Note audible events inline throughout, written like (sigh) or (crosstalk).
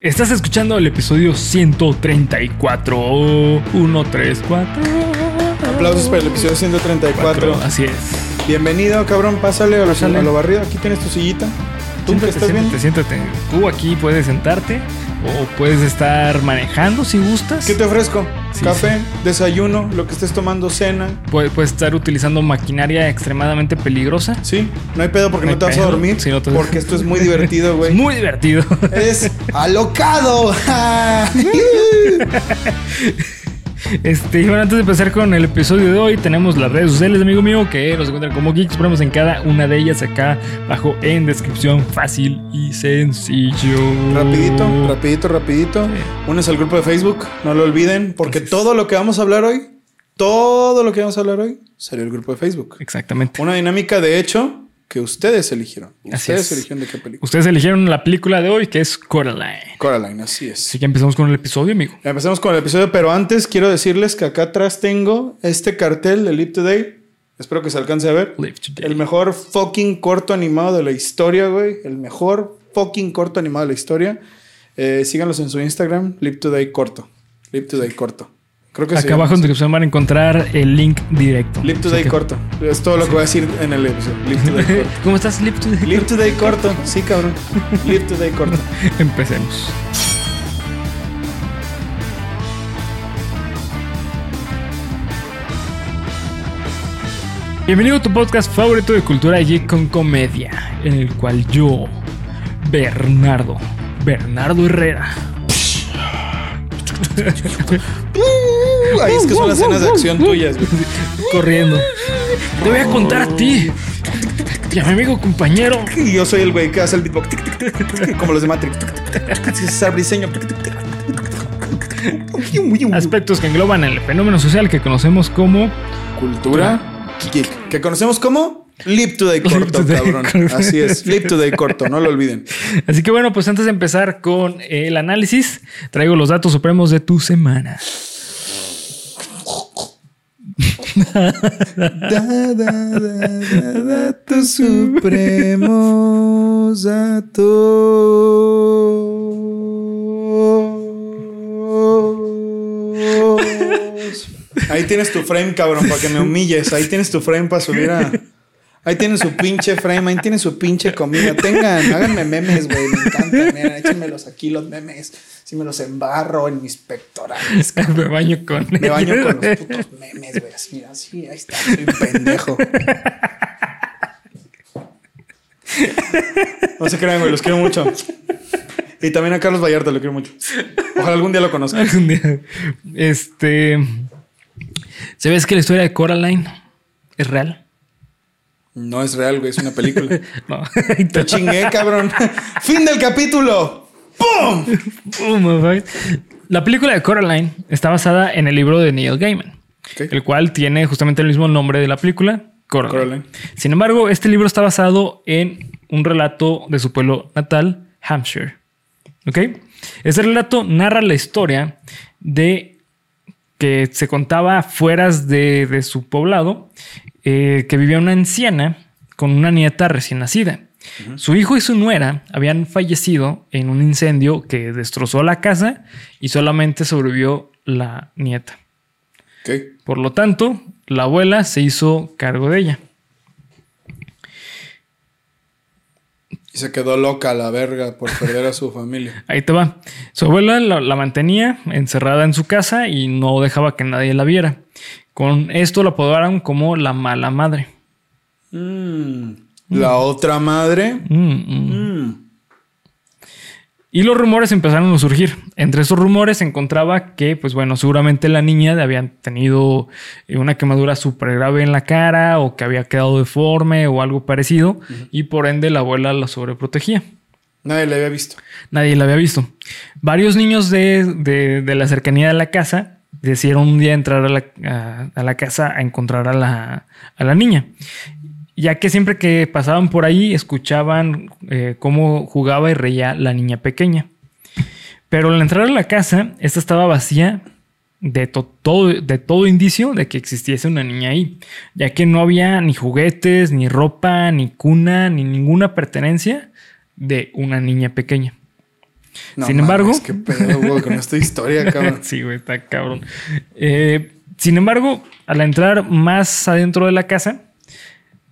Estás escuchando el episodio 134. 134. Aplausos para el episodio 134. Así es. Bienvenido, cabrón. Pásale a lo, Pásale. a lo barrido. Aquí tienes tu sillita. ¿Tú Siéntate, estás siéntate, siéntate. Tú aquí puedes sentarte o puedes estar manejando si gustas. ¿Qué te ofrezco? Sí, Café, desayuno, lo que estés tomando, cena. Puedes, puedes estar utilizando maquinaria extremadamente peligrosa. Sí, no hay pedo porque No no, te vas a dormir. Sí, no te- Porque esto es muy divertido, güey. (laughs) muy divertido. Es alocado. (laughs) (laughs) Este, y bueno, antes de empezar con el episodio de hoy, tenemos las redes sociales, amigo mío, que nos encuentran como Geeks. Ponemos en cada una de ellas acá abajo en descripción fácil y sencillo. rapidito, rapidito, rapidito. Sí. Únese al grupo de Facebook. No lo olviden. Porque Entonces- todo lo que vamos a hablar hoy, todo lo que vamos a hablar hoy, salió el grupo de Facebook. Exactamente. Una dinámica, de hecho, que ustedes eligieron. Ustedes es. eligieron de qué película. Ustedes eligieron la película de hoy, que es Coraline. Coraline, así es. Así que empezamos con el episodio, amigo. Empezamos con el episodio, pero antes quiero decirles que acá atrás tengo este cartel de Live Today. Espero que se alcance a ver. Live Today. El mejor fucking corto animado de la historia, güey. El mejor fucking corto animado de la historia. Eh, síganlos en su Instagram, Live Today Corto. Live Today Corto. Creo que se Acá abajo en así. descripción van a encontrar el link directo. Así Today que- Corto. Es todo lo que voy a decir en el episodio. Live Today (laughs) Corto. ¿Cómo estás, Live Today? Today Corto. Sí, cabrón. Live Today Corto. (laughs) Empecemos. Bienvenido a tu podcast favorito de cultura geek con comedia, en el cual yo, Bernardo, Bernardo Herrera, (laughs) ahí es que son las escenas de acción tuyas, güey. corriendo, te voy a contar a ti y a mi amigo compañero Y yo soy el güey que hace el beatbox. Como los de Matrix. tic, tic. aspectos que engloban el fenómeno social que conocemos como Cultura geek. Que conocemos como Live Today Corto, Today cabrón. Corto. Así es. Live Today Corto, no lo olviden. Así que bueno, pues antes de empezar con el análisis, traigo los datos supremos de tu semana. (laughs) Da, da, da, da, datos supremos datos. Ahí tienes tu frame, cabrón, para que me humilles. Ahí tienes tu frame para subir a. Ahí tienen su pinche frame, ahí tienen su pinche comida. Tengan, háganme memes, güey. Me encanta. Mira, échenmelos aquí los memes. Si me los embarro en mis pectorales. (laughs) Me baño con. Me baño con los putos memes, güey. Así, así, ahí está. Soy pendejo. (laughs) No se crean, güey. Los quiero mucho. Y también a Carlos Vallarta lo quiero mucho. Ojalá algún día lo conozca. Algún día. Este. ¿Sabes que la historia de Coraline es real? No es real, güey. Es una película. (laughs) No. Te chingué, cabrón. Fin del capítulo. La película de Coraline está basada en el libro de Neil Gaiman, el cual tiene justamente el mismo nombre de la película, Coraline. Coraline. Sin embargo, este libro está basado en un relato de su pueblo natal, Hampshire. ¿Ok? Este relato narra la historia de que se contaba fueras de, de su poblado, eh, que vivía una anciana con una nieta recién nacida. Su hijo y su nuera habían fallecido en un incendio que destrozó la casa y solamente sobrevivió la nieta. Por lo tanto, la abuela se hizo cargo de ella. Y se quedó loca la verga por perder a su familia. (laughs) Ahí te va. Su abuela la, la mantenía encerrada en su casa y no dejaba que nadie la viera. Con esto la apodaron como la mala madre. Mm. La otra madre. Mm, mm. Mm. Y los rumores empezaron a surgir. Entre esos rumores se encontraba que, pues bueno, seguramente la niña había tenido eh, una quemadura súper grave en la cara o que había quedado deforme o algo parecido y por ende la abuela la sobreprotegía. Nadie la había visto. Nadie la había visto. Varios niños de, de- de la cercanía de la casa decidieron un día entrar a la, a- a la casa a encontrar a la, a la niña. Ya que siempre que pasaban por ahí escuchaban eh, cómo jugaba y reía la niña pequeña. Pero al entrar a la casa, esta estaba vacía de, to- todo, de todo indicio de que existiese una niña ahí, ya que no había ni juguetes, ni ropa, ni cuna, ni ninguna pertenencia de una niña pequeña. No Sin embargo- mames, qué pedo, güey, con esta historia, (laughs) cabrón. sí, güey, está cabrón. Eh, sin embargo, al entrar más adentro de la casa,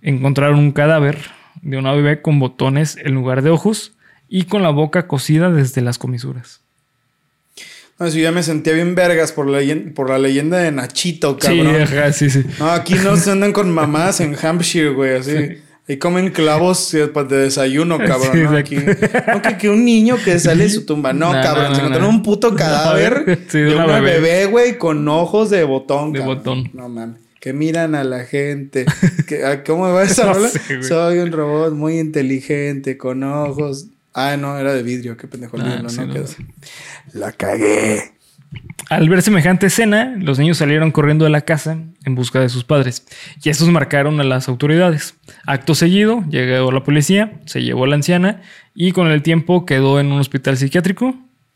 encontraron un cadáver de una bebé con botones en lugar de ojos y con la boca cosida desde las comisuras. No, si yo ya me sentía bien vergas por la, leyen- por la leyenda de Nachito, cabrón. Sí, ajá, sí, sí. No, aquí no se andan con mamás en Hampshire, güey, así. Ahí comen clavos eh, de desayuno, cabrón. Sí, ¿no? Aquí, no, que, que un niño que sale de su tumba. No, (laughs) No, cabrón. se encontraron un puto (laughs) cadáver Sí, de una una bebé. bebé, güey, con ojos de botón. De cabrón. botón. No mames. Que miran a la gente. Que- ah, ¿Cómo va (laughs) esa No sé. Soy un robot muy inteligente, con ojos. Ah, no, era de vidrio. Qué pendejo. Ah, sí, ¿no? Quedó- La cagué. Al ver semejante escena, los niños salieron corriendo de la casa en busca de sus padres y estos marcaron a las autoridades. Acto seguido, llegó la policía, se llevó a la anciana y con el tiempo quedó en un hospital psiquiátrico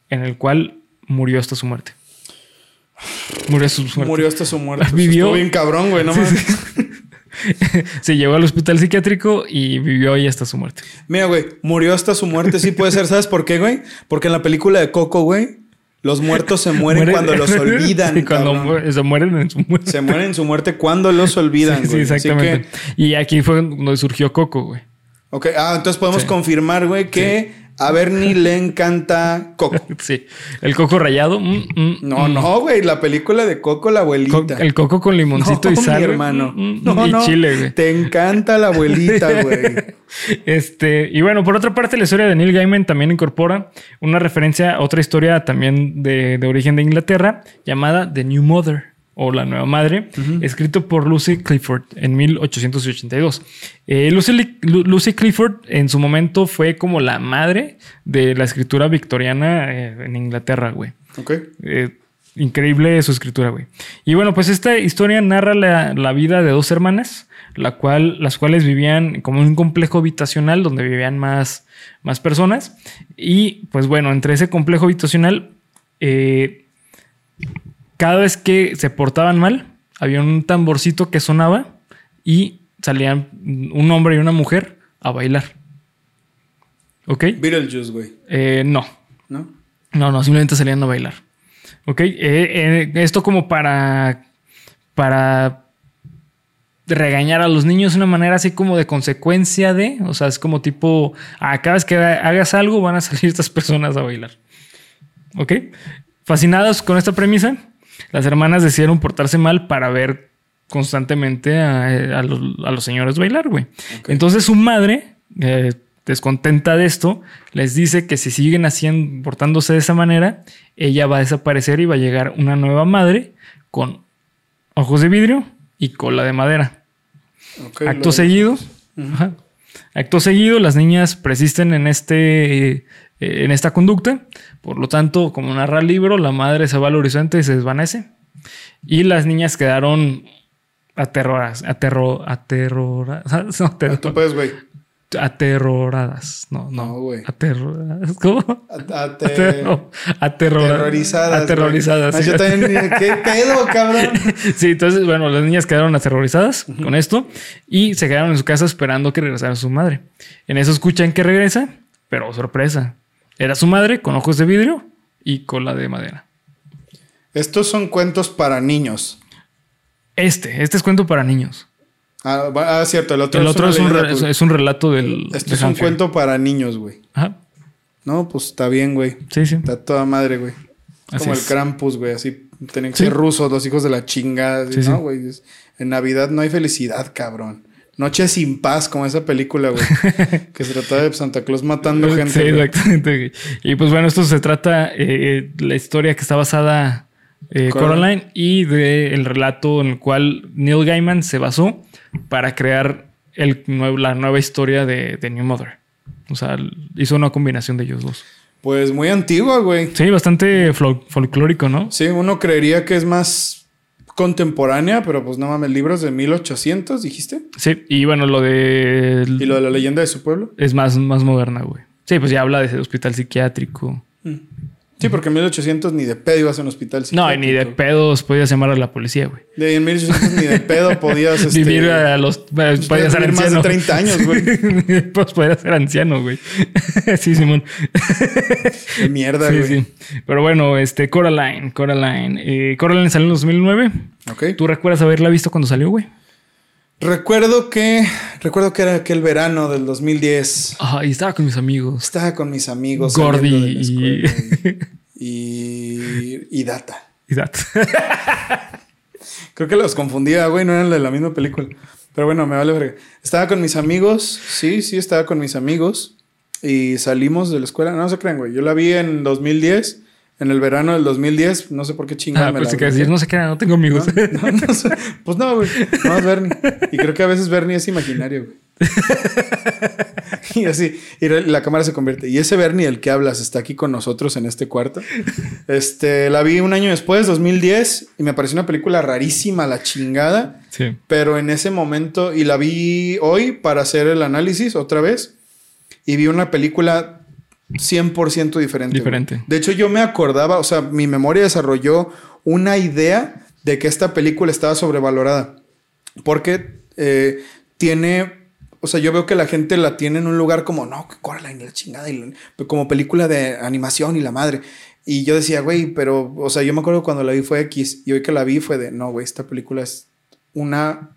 en el cual murió hasta su muerte. Murió hasta su muerte. Murió hasta su muerte. (laughs) Vivió- Estuvo bien cabrón, güey. No mames. (laughs) se llevó al hospital psiquiátrico y vivió ahí hasta su muerte. Mira, güey, murió hasta su muerte, sí puede ser. ¿Sabes por qué, güey? Porque en la película de Coco, güey, los muertos se mueren Muere- cuando los (laughs) olvidan. Sí, cuando se mueren en su muerte. Se mueren en su muerte cuando los olvidan, Sí, sí, güey. Exactamente. que- Y aquí fue donde surgió Coco, güey. ok, ah, entonces podemos Sí. confirmar, güey, que a Bernie le encanta Coco. (laughs) Sí. El coco rayado. mm, mm, No, mm. no, güey, la película de Coco, la Co- abuelita. el coco con limoncito No, y sal. mi hermano. No, y no. chile, güey. Te encanta la abuelita, (laughs) güey. Este, y bueno, por otra parte, la historia de Neil Gaiman también incorpora una referencia a otra historia también de, de origen de Inglaterra llamada The New Mother o La Nueva Madre, escrito por Lucy Clifford en 1882. Eh, Lucy, Lucy Clifford en su momento fue como la madre de la escritura victoriana eh, en Inglaterra, güey. Ok. Eh, increíble su escritura, güey. Y bueno, pues esta historia narra la, la vida de dos hermanas, la cual, las cuales vivían como en un complejo habitacional donde vivían más, más personas. Y pues bueno, entre ese complejo habitacional, eh, cada vez que se portaban mal, había un tamborcito que sonaba y salían un hombre y una mujer a bailar. ¿Ok? Beetlejuice, güey. Eh, no. ¿No? No, no, simplemente salían a bailar. Ok, Eh, eh, esto como para, para regañar a los niños de una manera así como de consecuencia de, o sea, es como tipo, ah, cada vez que hagas algo van a salir estas personas a bailar. Ok, fascinados con esta premisa, las hermanas decidieron portarse mal para ver constantemente a, a los, a los señores bailar, güey. Entonces su madre, eh, descontenta de esto, les dice que si siguen haciendo, portándose de esa manera, ella va a desaparecer y va a llegar una nueva madre con ojos de vidrio y cola de madera. Acto seguido, ajá. acto seguido, las niñas persisten en este, eh, en esta conducta. Por lo tanto, como narra el libro, la madre se va al horizonte y se desvanece. Y las niñas quedaron aterroradas, aterro, aterroradas, (laughs) no, aterro- Tú puedes, güey. aterroradas, no, no, güey. aterroradas, ¿cómo? Aterro- Aterrorizadas. Aterrorizadas. sí. Ah, yo también. ¿Qué pedo, cabrón? (laughs) Sí, entonces, bueno, las niñas quedaron aterrorizadas con esto y se quedaron en su casa esperando que regresara su madre. En eso escuchan que regresa, pero sorpresa. Era su madre con ojos de vidrio y cola de madera. Estos son cuentos para niños. Este, este es cuento para niños. Ah, ah, cierto. El otro, El otro es un, una re- leyenda, es, un relato del. Este de es un cuento para niños, güey. Ajá. No, pues está bien, güey. Sí, sí. Está toda madre, güey. Como es. el Krampus, güey. Así tienen que Sí. ser rusos, los hijos de la chingada. así, Sí, no, sí. güey. En Navidad no hay felicidad, cabrón. Noche sin paz, como esa película, güey. (laughs) que se trataba de Santa Claus matando gente. Sí, exactamente. güey. Y pues bueno, esto se trata eh, la historia que está basada eh, Coraline. Y del relato en el cual Neil Gaiman se basó para crear el la nueva historia de, de New Mother. O sea, hizo una combinación de ellos dos. Pues muy antigua, güey. Sí, bastante fol- folclórico, ¿no? Sí, uno creería que es más contemporánea, pero pues no mames, libros de 1800, dijiste. Sí, y bueno, lo de... Y lo de la leyenda de su pueblo. Es más, más moderna, güey. Sí, pues ya habla de hospital psiquiátrico. Mm. Sí, porque en 1800 ni de pedo ibas a un hospital. No, y ni de pedos podías llamar a la policía, güey. De, en 1800 ni de pedo (laughs) podías... Este, Vivir a los... Podías ser vivir más de 30 años, (laughs) güey. pues podías ser anciano, güey. (laughs) sí, Simón. Qué mierda, Sí, güey. sí. Pero bueno, este... Coraline. Coraline. Eh, Coraline salió en 2009. Ok. ¿Tú recuerdas haberla visto cuando salió, güey? Recuerdo que... Recuerdo que era aquel verano del 2010. Ah, y estaba con mis amigos. Estaba con mis amigos. Gordy y- (laughs) y... y... Data. Y that. (laughs) Creo que los confundía, güey, no eran de la misma película. Pero bueno, me vale verga. Estaba con mis amigos, sí, sí, estaba con mis amigos. Y salimos de la escuela. No se crean, güey. Yo la vi en 2010, en el verano del 2010. No sé por qué chingada Ah, me pues la decir, no sé qué no tengo amigos. No, no sé. Pues no, güey. No es Bernie. Y creo que a veces Bernie es imaginario, güey. y así, y la cámara se convierte. Y ese Bernie, el que hablas, está aquí con nosotros en este cuarto. Este, la vi un año después, 2010, y me pareció una película rarísima, la chingada. sí. Pero en ese momento, y la vi hoy para hacer el análisis otra vez, y vi una película 100% diferente. güey. Diferente. De hecho, yo me acordaba, o sea, mi memoria desarrolló una idea de que esta película estaba sobrevalorada. Porque eh, tiene, o sea, yo veo que la gente la tiene en un lugar como, no, que Coraline, la chingada, y la- como película de animación y la madre. Y yo decía, güey, pero, o sea, yo me acuerdo cuando la vi fue X, y hoy que la vi fue de, no, güey, esta película es una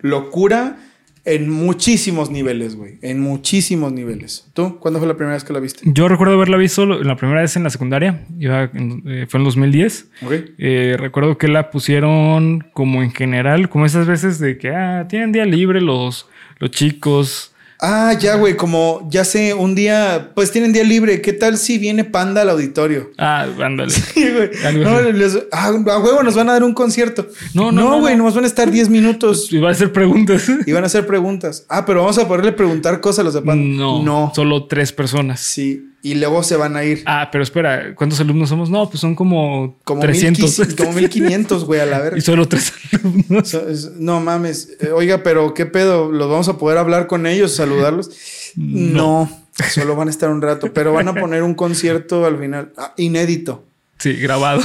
locura en muchísimos niveles, güey. En muchísimos niveles. ¿Tú? ¿Cuándo fue la primera vez que la viste? Yo recuerdo haberla visto la primera vez en la secundaria. Iba en- eh, fue en 2010. Ok. Eh, recuerdo que la pusieron como en general, como esas veces de que ah, tienen día libre los, los chicos. Ah, ya, güey, como ya sé, un día, pues tienen día libre. ¿Qué tal si viene Panda al auditorio? Ah, ándale. (laughs) Sí, güey. No, les- ah, a huevo nos van a dar un concierto. No, no, No, güey, no. nomás van a estar 10 minutos Y va a hacer preguntas. y van a hacer preguntas. Ah, pero vamos a poderle preguntar cosas a los de Panda. No, No. solo tres personas. Sí, y luego se van a ir. Ah, pero espera, ¿cuántos alumnos somos? No, pues son como, Como 300. 1500, como 1500, güey, a la verga. (laughs) y solo tres alumnos. So- es- No mames. Eh, Oiga, pero ¿qué pedo? ¿Los vamos a poder hablar con ellos, saludarlos? No. solo van a estar un rato, pero van a poner un concierto al final. Ah, inédito. Sí, grabado.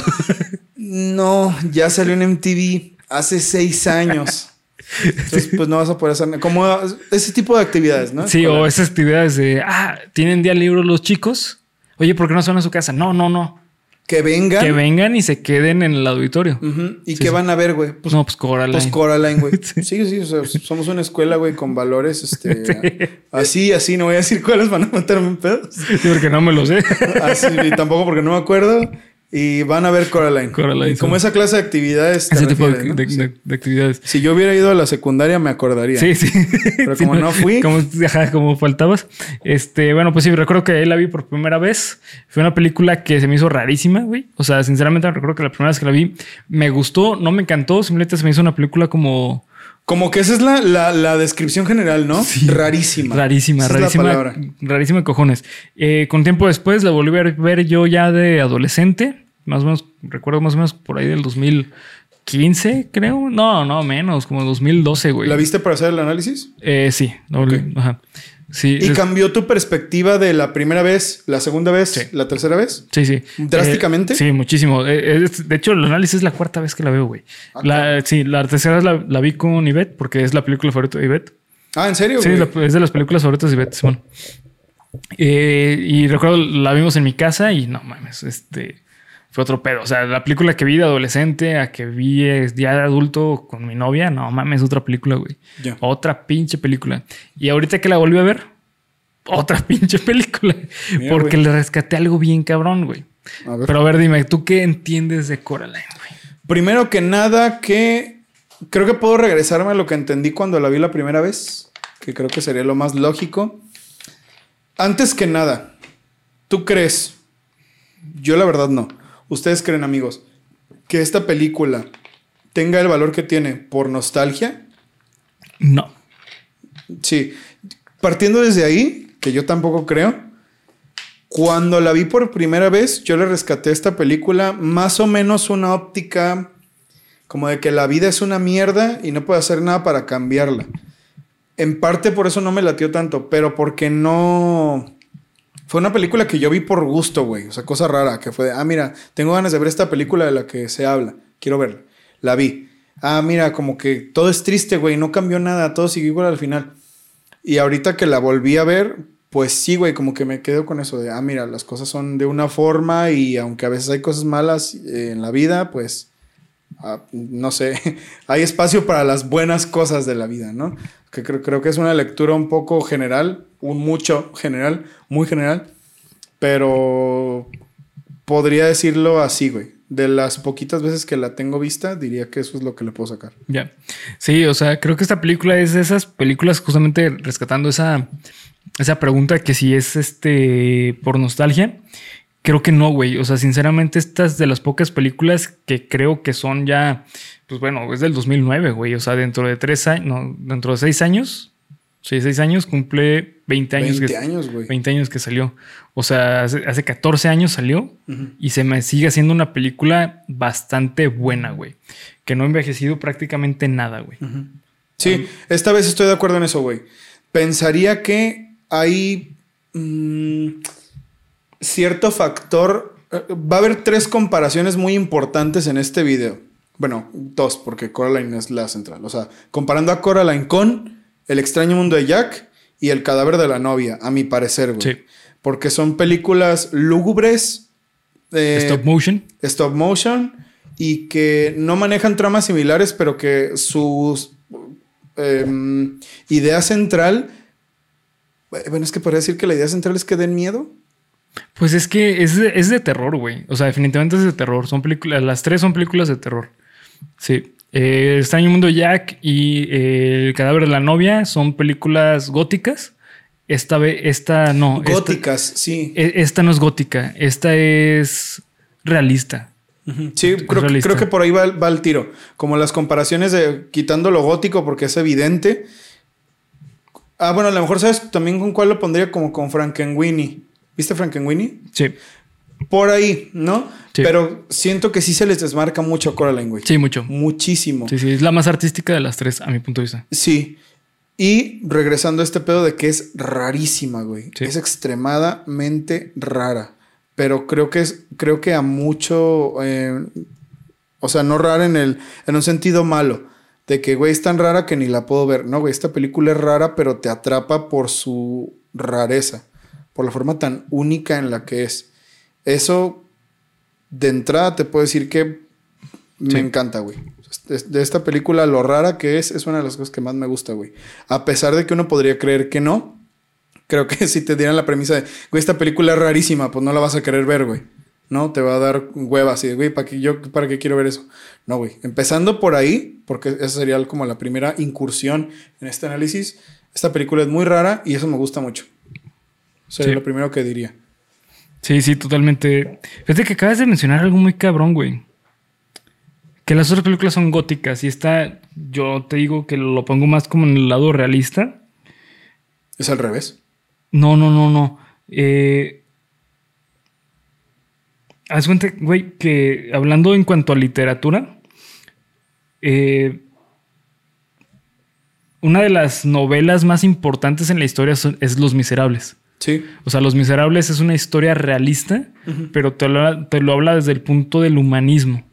No, ya salió en MTV hace seis años. Entonces, pues no vas a poder hacer. Como ese tipo de actividades, ¿no? Sí, o esas actividades de, ah, ¿tienen día libre los chicos? Oye, ¿por qué no van a su casa? No, no, no. Que vengan. Que vengan y se queden en el auditorio. ¿Y Sí, qué sí. van a ver, güey? Pues, no, pues Coraline. pues Coraline, güey. (laughs) Sí. Sí, sí, o sea, somos una escuela, güey, con valores, este... (laughs) Así, así, no voy a decir cuáles van a meterme en pedos. Sí, porque no me lo sé. (laughs) Así, y tampoco porque no me acuerdo. Y van a ver Coraline. Coraline, Y como esa clase de actividades. te Ese tipo de, refieres, ¿no? de- Sí. de- de actividades. Si yo hubiera ido a la secundaria, me acordaría. Sí, sí. Pero (laughs) Sí, como no fui. Como, ajá, como faltabas. Este, bueno, pues sí, recuerdo que ahí la vi por primera vez. Fue una película que se me hizo rarísima, güey. O sea, sinceramente recuerdo que la primera vez que la vi me gustó, no me encantó. Simplemente se me hizo una película como Como que esa es la, la, la descripción general, ¿no? Sí. Rarísima. rarísima, Esa es la rarísima. palabra. rarísima de cojones. Eh, con tiempo después la volví a ver yo ya de adolescente. Más o menos, recuerdo más o menos por ahí del 2015, creo. No, no, menos, como 2012, güey. ¿La viste para hacer el análisis? Eh, sí, la volví- ajá. Sí, ¿Y es- cambió tu perspectiva de la primera vez, la segunda vez, Sí. la tercera vez? Sí, sí. ¿Drásticamente? Eh, sí, muchísimo. Eh, es- de hecho, el análisis es la cuarta vez que la veo, güey. Ah, La- sí, la tercera vez la, la vi con Ivette porque es la película favorita de Ivette. Ah, ¿en serio? Sí, la- es de las películas favoritas de Ivette, Simón. Eh, y recuerdo, la vimos en mi casa y no mames, este fue otro pedo. O sea, la película que vi de adolescente a que vi ya de adulto con mi novia, no mames, otra película, güey. Ya. Otra pinche película. Y ahorita que la volví a ver, otra (laughs) pinche película. Mira, porque güey. le rescaté algo bien cabrón, güey. A ver. Pero a ver, dime, ¿tú qué entiendes de Coraline, güey? Primero que nada, que creo que puedo regresarme a lo que entendí cuando la vi la primera vez, que creo que sería lo más lógico. Antes que nada, ¿tú crees? Yo la verdad no. Ustedes creen, amigos, que esta película tenga el valor que tiene por nostalgia? No. Sí. Partiendo desde ahí, que yo tampoco creo, cuando la vi por primera vez, yo le rescaté esta película más o menos una óptica como de que la vida es una mierda y no puedo hacer nada para cambiarla. En parte por eso no me latió tanto, pero porque no... Fue una película que yo vi por gusto, güey. O sea, cosa rara, que fue de, ah, mira, tengo ganas de ver esta película de la que se habla. Quiero verla. La vi. Ah, mira, como que todo es triste, güey. No cambió nada. Todo sigue igual al final. Y ahorita que la volví a ver, pues sí, güey, como que me quedo con eso de, ah, mira, las cosas son de una forma y aunque a veces hay cosas malas eh, en la vida, pues, ah, no sé, (laughs) hay espacio para las buenas cosas de la vida, ¿no? Que creo, creo que es una lectura un poco general, un mucho general, muy general, pero podría decirlo así, güey. De las poquitas veces que la tengo vista, diría que eso es lo que le puedo sacar. Ya. Sí, o sea, creo que esta película es de esas películas justamente rescatando esa, esa pregunta que si es este por nostalgia. Creo que no, güey. O sea, sinceramente, estas de las pocas películas que creo que son ya, pues bueno, es del 2009, güey. O sea, dentro de tres años, no, dentro de seis años, Sí, seis años, cumple 20 años. 20 años, güey. 20 años que salió. O sea, hace, hace 14 años salió y se me sigue haciendo una película bastante buena, güey. Que no ha envejecido prácticamente nada, güey. Sí, esta vez estoy de acuerdo en eso, güey. Pensaría que hay mm, cierto factor. eh, Va a haber tres comparaciones muy importantes en este video. Bueno, dos, porque Coraline es la central. O sea, comparando a Coraline con El extraño mundo de Jack y El cadáver de la novia, a mi parecer, güey. Sí. Porque son películas lúgubres. eh, Stop motion. stop motion y que no manejan tramas similares, pero que su em, idea central. eh, Bueno, es que podría decir que la idea central es que den miedo. Pues es que es de, es de terror, güey. O sea, definitivamente es de terror. Son películas, las tres son películas de terror. Sí. Eh, extraño mundo Jack y eh, El cadáver de la novia son películas góticas. Esta vez, esta no. esta- Góticas, sí. e- esta no es gótica. Esta es realista. Sí, creo, realista. creo que por ahí va, el- va el tiro. Como las comparaciones de quitando lo gótico porque es evidente. Ah, bueno, a lo mejor sabes también con cuál lo pondría como con Frankenweenie. ¿Viste Frankenweenie? Sí. Por ahí, ¿no? Sí. Pero siento que sí se les desmarca mucho a Coraline, güey. Sí, mucho. Muchísimo. Sí, sí. Es la más artística de las tres, a mi punto de vista. Sí. Y regresando a este pedo de que es rarísima, güey. Sí. Es extremadamente rara. Pero creo que es, creo que a mucho, eh, o sea, no rara en el, en un sentido malo. De que, güey, es tan rara que ni la puedo ver. No, güey, esta película es rara, pero te atrapa por su rareza. Por la forma tan única en la que es. Eso, de entrada, te puedo decir que me Sí. encanta, güey. De, de esta película, lo rara que es, es una de las cosas que más me gusta, güey. A pesar de que uno podría creer que no, creo que (laughs) si te dieran la premisa de, güey, esta película es rarísima, pues no la vas a querer ver, güey. No, te va a dar hueva así de, güey, ¿para qué, yo, ¿para qué quiero ver eso? No, güey. Empezando por ahí, porque esa sería como la primera incursión en este análisis, esta película es muy rara y eso me gusta mucho. Sería Sí. lo primero que diría. Sí, sí, totalmente. Fíjate que acabas de mencionar algo muy cabrón, güey. Que las otras películas son góticas y esta, yo te digo que lo pongo más como en el lado realista. Es al revés. No, no, no, no. Eh, haz cuenta, güey, que hablando en cuanto a literatura, eh, una de las novelas más importantes en la historia son- es Los Miserables. Sí. O sea, Los Miserables es una historia realista, pero te lo, habla- te lo habla desde el punto del humanismo.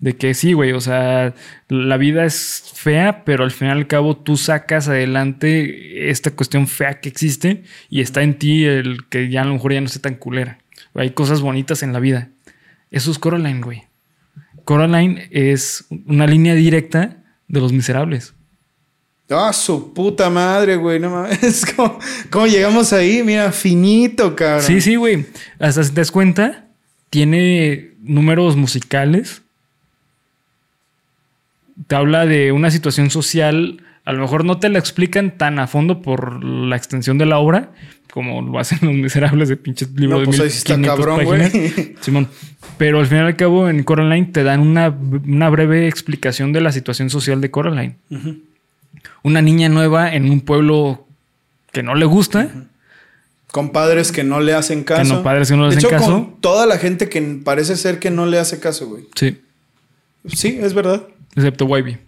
De que sí, güey, o sea, la vida es fea, pero al fin y al cabo tú sacas adelante esta cuestión fea que existe y está en ti el que ya a lo mejor ya no esté tan culera. Hay cosas bonitas en la vida. Eso es Coraline, güey. Coraline es una línea directa de Los Miserables. Ah, su puta madre, güey. No mames. (laughs) ¿Cómo, cómo llegamos ahí? Mira, finito, cabrón. Sí, sí, güey. Hasta si te das cuenta, tiene números musicales. Te habla de una situación social. A lo mejor no te la explican tan a fondo por la extensión de la obra, como lo hacen los miserables de pinches libros No, de pues está 1500 cabrón, páginas. güey. (laughs) Simón. Pero al fin y al cabo, en Coraline te dan una, una breve explicación de la situación social de Coraline. Una niña nueva en un pueblo que no le gusta. Con padres que no le hacen caso. no, padres que no le De hacen hecho, caso. Con toda la gente que parece ser que no le hace caso, güey. Sí. Sí, es verdad. Excepto Wybie.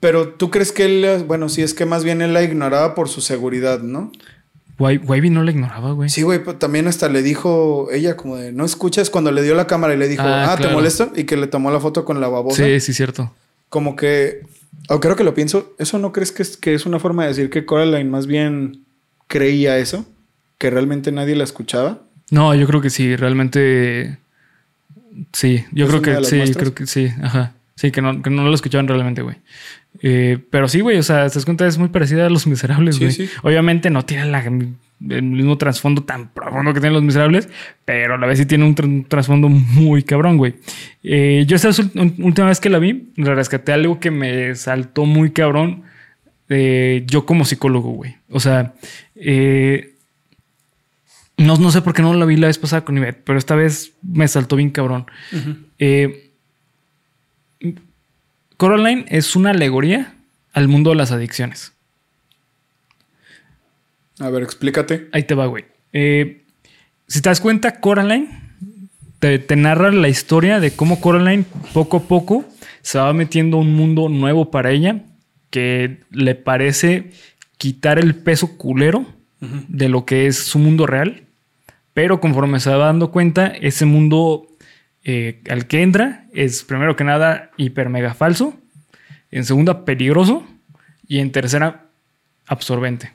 Pero tú crees que él, bueno, sí, es que más bien él la ignoraba por su seguridad, ¿no? Wavy no la ignoraba, güey. Sí, güey, también hasta le dijo ella como de, no escuchas cuando le dio la cámara y le dijo, Ah, ah, ¿te molesta? Y que le tomó la foto con la babosa. Sí, sí, cierto. Como que, o creo que lo pienso, ¿eso no crees que es, que es una forma de decir que Coraline más bien creía eso? Que realmente nadie la escuchaba. No, yo creo que sí, realmente. Sí, yo ¿Es creo que sí, muestras? creo que sí, ajá. Sí, que no, que no lo escuchaban realmente, güey. Eh, pero sí, güey, o sea, te das cuenta, es muy parecida a Los Miserables, Sí, güey. sí. Obviamente no tiene la- el mismo trasfondo tan profundo que tienen Los Miserables, pero a la vez sí tiene un, tr- un trasfondo muy cabrón, güey. Eh, yo esta última vez que la vi, le rescaté algo que me saltó muy cabrón. eh, yo como psicólogo, güey. O sea, no, no sé por qué no la vi la vez pasada con Ivette, pero esta vez me saltó bien cabrón. Eh, Coraline es una alegoría al mundo de las adicciones. A ver, explícate. Ahí te va, güey. Eh, si te das cuenta, Coraline te, te narra la historia de cómo Coraline poco a poco se va metiendo un mundo nuevo para ella que le parece quitar el peso culero de lo que es su mundo real. Pero conforme se va dando cuenta, ese mundo eh, al que entra es primero que nada hiper mega falso, en segunda peligroso y en tercera absorbente.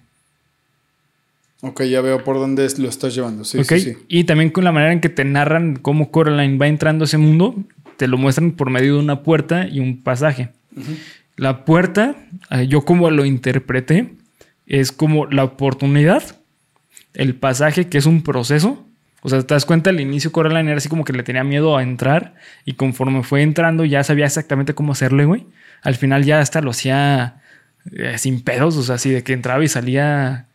Ok, ya veo por dónde lo estás llevando. Sí, sí, sí. Y también con la manera en que te narran cómo Coraline va entrando a ese mundo, te lo muestran por medio de una puerta y un pasaje. La puerta, eh, yo como lo interpreté, es como la oportunidad, el pasaje que es un proceso. O sea, te das cuenta, al inicio Coraline era así como que le tenía miedo a entrar y conforme fue entrando ya sabía exactamente cómo hacerle, güey. Al final ya hasta lo hacía eh, sin pedos, o sea, así de que entraba y salía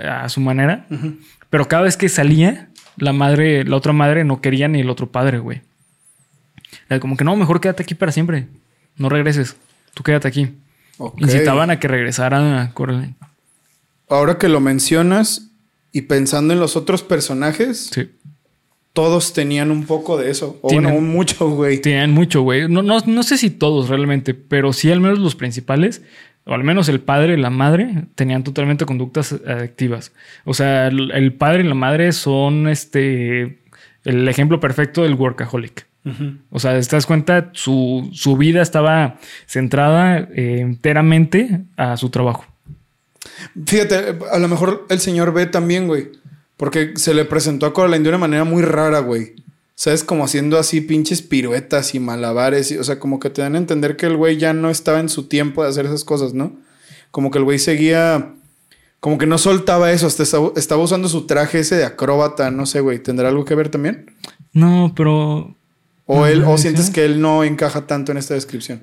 a su manera. Pero cada vez que salía, la madre, la otra madre no quería ni el otro padre, güey. Era como que no, mejor quédate aquí para siempre. No regreses. Tú quédate aquí. Ok. Incitaban a que regresara a Coraline. Ahora que lo mencionas y pensando en los otros personajes, Sí. todos tenían un poco de eso. O Tienen- bueno, mucho, güey. Tenían mucho, güey. No, no, no sé si todos realmente, pero sí al menos los principales, o al menos el padre y la madre, tenían totalmente conductas adictivas. O sea, el, el padre y la madre son este el ejemplo perfecto del workaholic. O sea, te das cuenta, su, su vida estaba centrada eh, enteramente a su trabajo. Fíjate, a lo mejor el señor B también, güey. Porque se le presentó a Coraline de una manera muy rara, güey. ¿Sabes? Como haciendo así pinches piruetas y malabares. y- o sea, como que te dan a entender que el güey ya no estaba en su tiempo de hacer esas cosas, ¿no? Como que el güey seguía... Como que no soltaba eso. Hasta estaba, usando su traje ese de acróbata. No sé, güey. ¿Tendrá algo que ver también? No, pero O, él, o sientes que él no encaja tanto en esta descripción.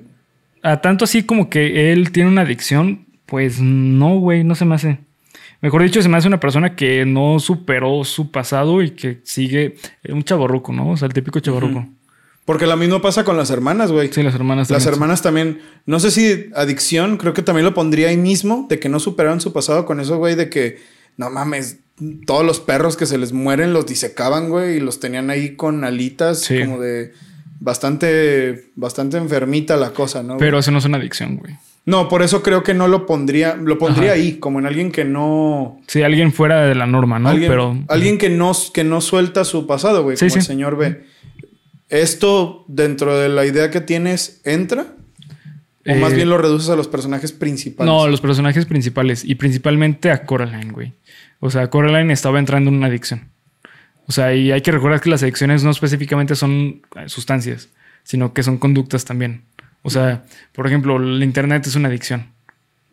a tanto así como que él tiene una adicción, pues no, güey, no se me hace. Mejor dicho, se me hace una persona que no superó su pasado y que sigue eh, un chaborruco, ¿no? O sea, el típico chaborruco. Porque lo mismo pasa con las hermanas, güey. Sí, las hermanas. Las también. hermanas también, no sé si adicción, creo que también lo pondría ahí mismo, de que no superaron su pasado con eso, güey, de que, no mames, todos los perros que se les mueren los disecaban, güey, y los tenían ahí con alitas, Sí. como de bastante, bastante enfermita la cosa, ¿no? Pero eso no es una adicción, güey. No, por eso creo que no lo pondría, lo pondría Ajá. ahí, como en alguien que no... Sí, alguien fuera de la norma, ¿no? alguien, Pero. alguien que no, que no suelta su pasado, güey, Sí, como el sí. señor B. ¿Esto dentro de la idea que tienes entra? ¿O más Eh, bien lo reduces a los personajes principales? No, los personajes principales y principalmente a Coraline, güey. O sea, Coraline estaba entrando en una adicción. O sea, y hay que recordar que las adicciones no específicamente son sustancias, sino que son conductas también. O sea, por ejemplo, el Internet es una adicción.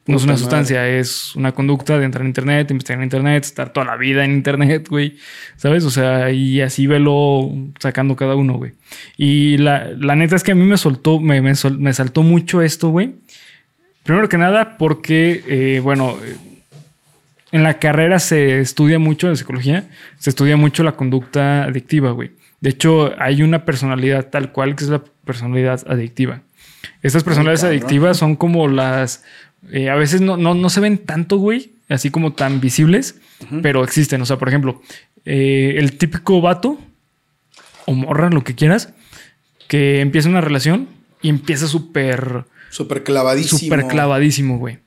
No es una madre. sustancia, es una conducta de entrar en Internet, investigar en Internet, estar toda la vida en Internet, güey. ¿Sabes? O sea, y así velo sacando cada uno, güey. Y la, la neta es que a mí me soltó, me, me, sol- me saltó mucho esto, güey. Primero que nada, porque, eh, bueno, eh, en la carrera se estudia mucho de psicología, se estudia mucho la conducta adictiva, güey. De hecho, hay una personalidad tal cual que es la personalidad adictiva. Estas personalidades cabrón. adictivas son como las. eh, a veces no, no, no se ven tanto, güey, así como tan visibles, pero existen. O sea, por ejemplo, eh, el típico vato o morra, lo que quieras, que empieza una relación y empieza súper Súper clavadísimo. súper clavadísimo, güey.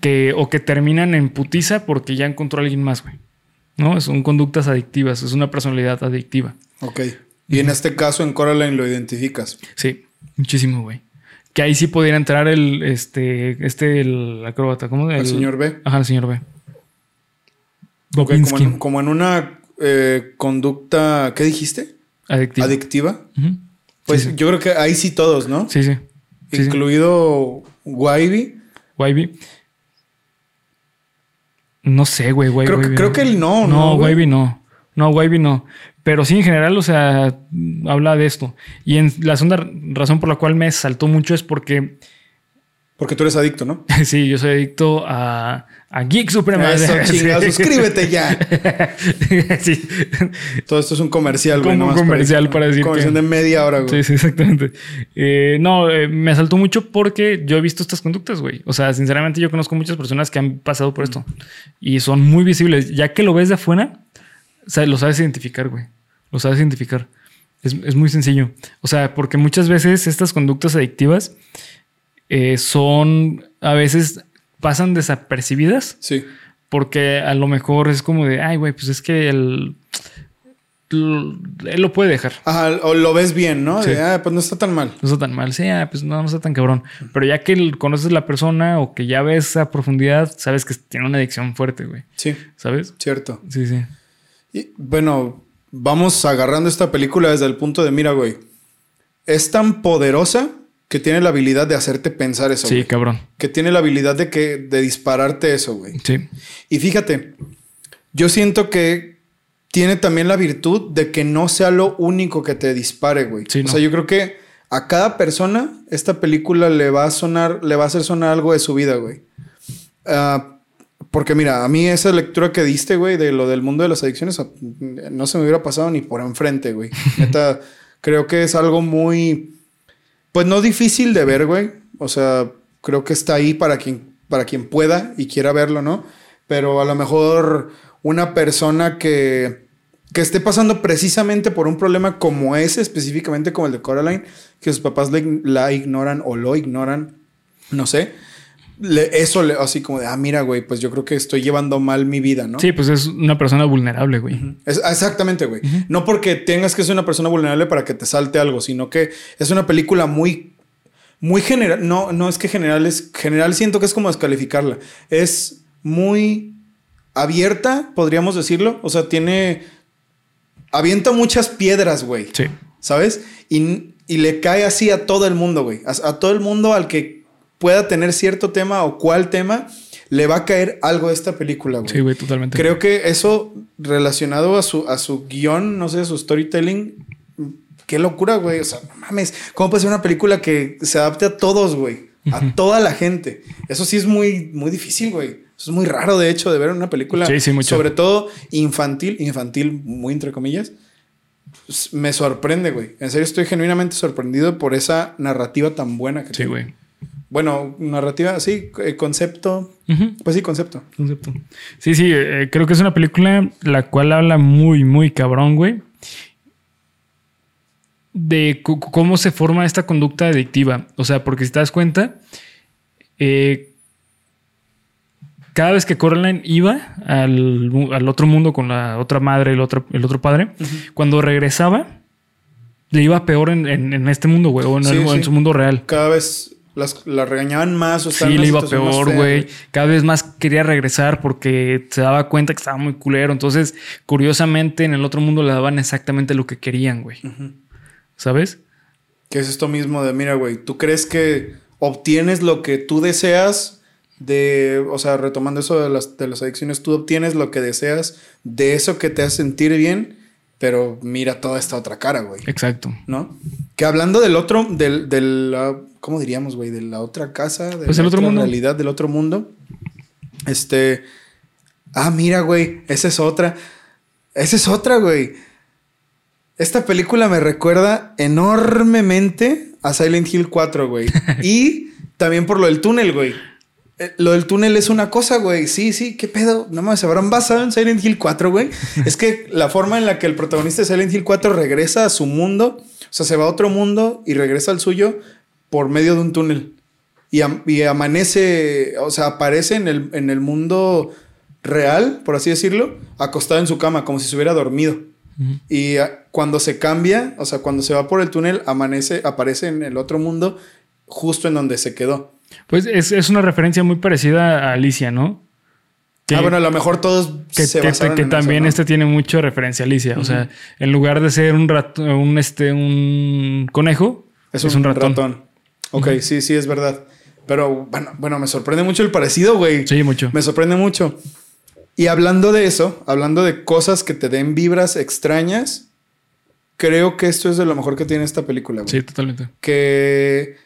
que, o que terminan en putiza porque ya encontró a alguien más, güey. ¿No? Son conductas adictivas, es una personalidad adictiva. Ok. Y en este caso en Coraline lo identificas. Sí, muchísimo, güey. Que ahí sí pudiera entrar el, este, este, el acróbata, ¿cómo? El, señor B. Ajá, el señor B. Ok, como, en, como en una eh, conducta, ¿qué dijiste? Adictiva. Pues Sí, sí. yo creo que ahí sí todos, ¿no? Sí, sí. Incluido Wybie. Wavy. No sé, güey, güey. Creo, creo que él no, ¿no? No, no. No, Wavy no. Pero sí, en general, o sea, habla de esto. Y en la segunda razón por la cual me saltó mucho es porque, Porque tú eres adicto, ¿no? (laughs) sí, yo soy adicto a, a Geek Suprema. Eso, (laughs) Sí. chingado. Suscríbete ya. (laughs) sí. Todo esto es un comercial, güey. Como un comercial para decir Comercial que- de media hora, güey. Sí, sí, exactamente. Eh, no, eh, me asaltó mucho porque yo he visto estas conductas, güey. O sea, sinceramente yo conozco muchas personas que han pasado por esto y son muy visibles. Ya que lo ves de afuera, o sea, lo sabes identificar, güey. Lo sabes identificar. Es, es muy sencillo. O sea, porque muchas veces estas conductas adictivas eh, son, a veces pasan desapercibidas Sí. porque a lo mejor es como de, ay, güey, pues es que él, él lo puede dejar. Ajá, o lo ves bien, ¿no? Sí. De, ah, pues no está tan mal. No está tan mal. Sí, ah, pues no, no está tan cabrón. Pero ya que el- conoces la persona o que ya ves a profundidad, sabes que tiene una adicción fuerte, güey. Sí, ¿Sabes? cierto. Sí, sí. Y bueno, vamos agarrando esta película desde el punto de mira, güey. Es tan poderosa que tiene la habilidad de hacerte pensar eso. Sí, güey. cabrón. Que tiene la habilidad de que de dispararte eso, güey. Sí. Y fíjate, yo siento que tiene también la virtud de que no sea lo único que te dispare, güey. Sí, o no. sea, yo creo que a cada persona esta película le va a sonar, le va a hacer sonar algo de su vida, güey. Ah, porque mira, a mí esa lectura que diste, güey, de lo del mundo de las adicciones, no se me hubiera pasado ni por enfrente, güey. (laughs) Neta, creo que es algo muy, pues no difícil de ver, güey. O sea, creo que está ahí para quien, para quien pueda y quiera verlo, ¿no? Pero a lo mejor una persona que, que esté pasando precisamente por un problema como ese, específicamente como el de Coraline, que sus papás la ignoran o lo ignoran, no sé. Le- eso, le- así como de, ah, mira, güey, pues yo creo que estoy llevando mal mi vida, ¿no? Sí, pues es una persona vulnerable, güey. Es- exactamente, güey. No porque tengas que ser una persona vulnerable para que te salte algo, sino que es una película muy, muy general. No, no es que general es general. Siento que es como descalificarla. Es muy abierta, podríamos decirlo. O sea, tiene avienta muchas piedras, güey. Sí. ¿Sabes? Y, y le cae así a todo el mundo, güey. A, a todo el mundo al que pueda tener cierto tema o cual tema, le va a caer algo de esta película, güey. Sí, güey, totalmente. Creo que eso relacionado a su, a su guion, no sé, a su storytelling, qué locura, güey. O sea, no mames, ¿cómo puede ser una película que se adapte a todos, güey? A toda la gente. Eso sí es muy, muy difícil, güey. Eso es muy raro, de hecho, de ver una película, Sí, sí, mucho. sobre todo infantil, infantil, muy entre comillas. Me sorprende, güey. En serio, estoy genuinamente sorprendido por esa narrativa tan buena que Sí, güey. Bueno, narrativa, sí, eh, concepto. Pues sí, concepto. Concepto. Sí, sí, eh, creo que es una película la cual habla muy, muy cabrón, güey. De cómo se forma esta conducta adictiva. O sea, porque si te das cuenta, eh, cada vez que Coraline iba al, otro mundo con la otra madre y el otro, el otro padre, cuando regresaba, le iba peor en, en- en este mundo, güey, o en, Sí, el- o en sí. su mundo real. Cada vez las, la regañaban más o estaban Sí, le iba peor, güey. Cada vez más quería regresar porque se daba cuenta que estaba muy culero. Entonces, curiosamente, en el otro mundo le daban exactamente lo que querían, güey. ¿Sabes? Que es esto mismo de, mira, güey, tú crees que obtienes lo que tú deseas de, o sea, retomando eso de las, de las adicciones, tú obtienes lo que deseas de eso que te hace sentir bien, pero mira toda esta otra cara, güey, Exacto. ¿no? Que hablando del otro, del, del ah, ¿cómo diríamos, güey? De la otra casa, de Pues la el otro otra mundo. realidad del otro mundo. Este, ah, mira, güey, esa es otra. Esa es otra, güey. Esta película me recuerda enormemente a Silent Hill 4, güey. (laughs) y también por lo del túnel, güey. Eh, Lo del túnel es una cosa, güey. Sí, sí, qué pedo. No mames, se habrán basado en Silent Hill 4, güey. (laughs) es que la forma en la que el protagonista de Silent Hill 4 regresa a su mundo, o sea, se va a otro mundo y regresa al suyo por medio de un túnel. y, am- y amanece, o sea, aparece en el, en el mundo real, por así decirlo, acostado en su cama, como si se hubiera dormido. Y ah, cuando se cambia, o sea, cuando se va por el túnel, amanece, aparece en el otro mundo, justo en donde se quedó. Pues es, es una referencia muy parecida a Alicia, ¿no? Que- ah, bueno, a lo mejor todos que, se que- basaron que en también eso, ¿no? este tiene mucho referencia a Alicia. O sea, en lugar de ser un rato, un este, un conejo, Es un, ratón. Ok, sí, sí, es verdad. Pero bueno, bueno, me sorprende mucho el parecido, güey. Sí, mucho. Me sorprende mucho. Y hablando de eso, hablando de cosas que te den vibras extrañas, creo que esto es de lo mejor que tiene esta película, güey. Sí, totalmente. Que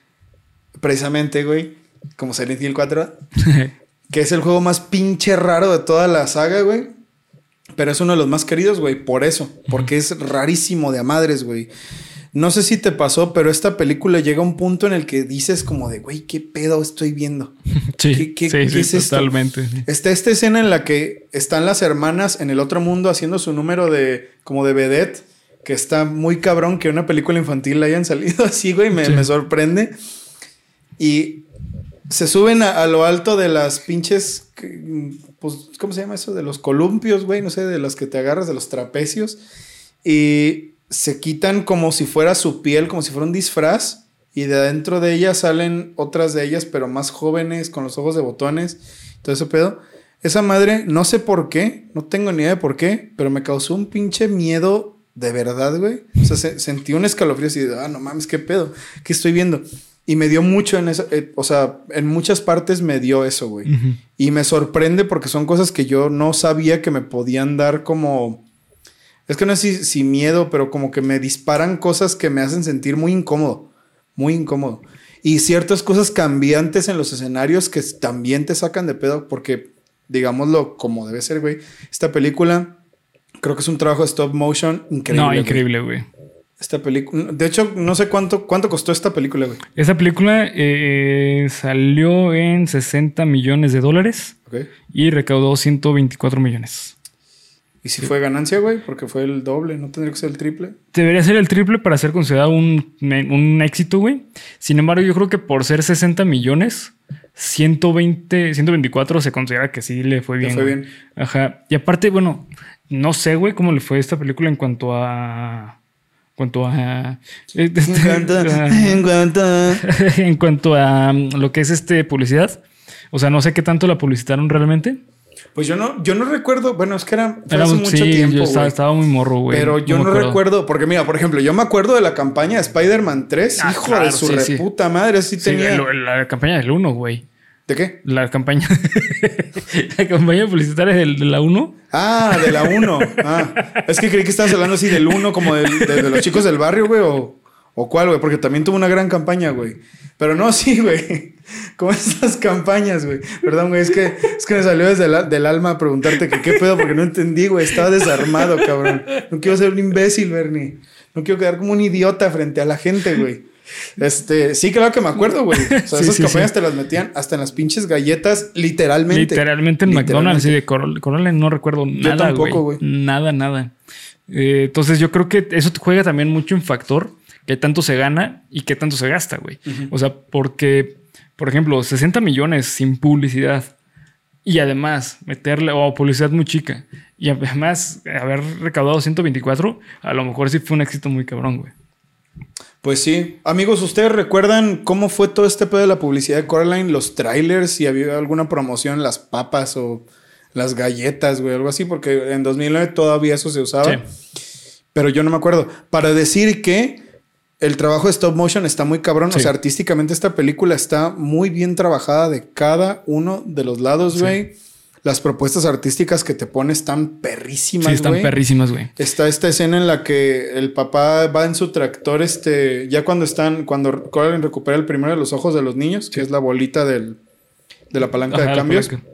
precisamente, güey, como Silent Hill 4, (laughs) que es el juego más pinche raro de toda la saga, güey. Pero es uno de los más queridos, güey, por eso. Porque es rarísimo de a madres, güey. No sé si te pasó, pero esta película llega a un punto en el que dices como de, güey, ¿qué pedo estoy viendo? (laughs) sí, ¿Qué- qué- sí, qué sí, es esto? totalmente. Está esta escena en la que están las hermanas en el otro mundo haciendo su número de como de vedette, que está muy cabrón que una película infantil hayan salido (laughs) así, güey, me, Sí. me sorprende. Y se suben a, a lo alto de las pinches, pues, ¿cómo se llama eso? De los columpios, güey, no sé, de los que te agarras, de los trapecios. Y se quitan como si fuera su piel, como si fuera un disfraz. Y de adentro de ellas salen otras de ellas, pero más jóvenes, con los ojos de botones. Todo ese pedo. Esa madre, no sé por qué, no tengo ni idea de por qué, pero me causó un pinche miedo de verdad, güey. O sea, se- sentí un escalofrío así de, ah, no mames, qué pedo, qué estoy viendo. Y me dio mucho en eso, eh, o sea, en muchas partes me dio eso, güey. Y me sorprende porque son cosas que yo no sabía que me podían dar como... Es que no sé si, si miedo, pero como que me disparan cosas que me hacen sentir muy incómodo. Muy incómodo. Y ciertas cosas cambiantes en los escenarios que también te sacan de pedo porque, digámoslo como debe ser, güey. Esta película creo que es un trabajo de stop motion increíble. no, increíble, güey. Esta película... De hecho, no sé cuánto, cuánto costó esta película, güey. Esta película eh, salió en 60 millones de dólares y recaudó 124 millones. Y si fue ganancia, güey, porque fue el doble, no tendría que ser el triple. Debería ser el triple para ser considerado un, un éxito, güey. Sin embargo, yo creo que por ser 60 millones, 120, 124 se considera que sí le fue Le bien. fue güey. bien. Ajá. Y aparte, bueno, no sé, güey, cómo le fue a esta película en cuanto a. En cuanto a. En cuanto, en cuanto. en cuanto a (laughs) mm, lo que es este publicidad. O sea, no sé qué tanto la publicitaron realmente. Pues yo no, yo no recuerdo, bueno, es que era, fue Era hace mucho sí, tiempo, yo estaba, muy morro, güey. Pero yo no, recuerdo, porque mira, por ejemplo, yo me acuerdo de la campaña de Spider-Man 3, Ah, hijo claro, de su sí, sí. reputa madre, sí, tenía. lo- la campaña del 1, güey. ¿De qué? La campaña. (laughs) la campaña publicitaria del- de la 1. Ah, de la 1. Ah, es que creí que estabas hablando así del 1, como del- de, de los chicos del barrio, güey, o, o cuál, güey, porque también tuvo una gran campaña, güey. Pero no, (laughs) sí, güey. Como estas campañas, güey. Perdón, güey, es que, es que me salió desde el del alma preguntarte que qué pedo, porque no entendí, güey. Estaba desarmado, cabrón. No quiero ser un imbécil, Bernie. No quiero quedar como un idiota frente a la gente, güey. Este, sí, claro que me acuerdo, güey. O sea, Sí, esas sí, campañas sí. te las metían hasta en las pinches galletas, literalmente. Literalmente en McDonald's. Literalmente. de Corol- Corona no recuerdo nada. tampoco, güey. Nada, nada. Eh, entonces yo creo que eso juega también mucho en factor qué tanto se gana y qué tanto se gasta, güey. O sea, porque, por ejemplo, 60 millones sin publicidad y además meterle o publicidad muy chica y además haber recaudado 124, a lo mejor sí fue un éxito muy cabrón, güey. Pues sí. Amigos, ¿ustedes recuerdan cómo fue todo este pedo de la publicidad de Coraline? Los trailers, si había alguna promoción, las papas o las galletas, güey, algo así, porque en 2009 todavía eso se usaba. Sí. Pero yo no me acuerdo. Para decir que el trabajo de stop motion está muy cabrón. O sea, artísticamente esta película está muy bien trabajada de cada uno de los lados, Sí. güey. Las propuestas artísticas que te pone están perrísimas, Sí, están güey. perrísimas, güey. Está esta escena en la que el papá va en su tractor, este, ya cuando están, cuando Coraline recupera el primero de los ojos de los niños, que es la bolita del, de la palanca Ajá, de cambios, palanca.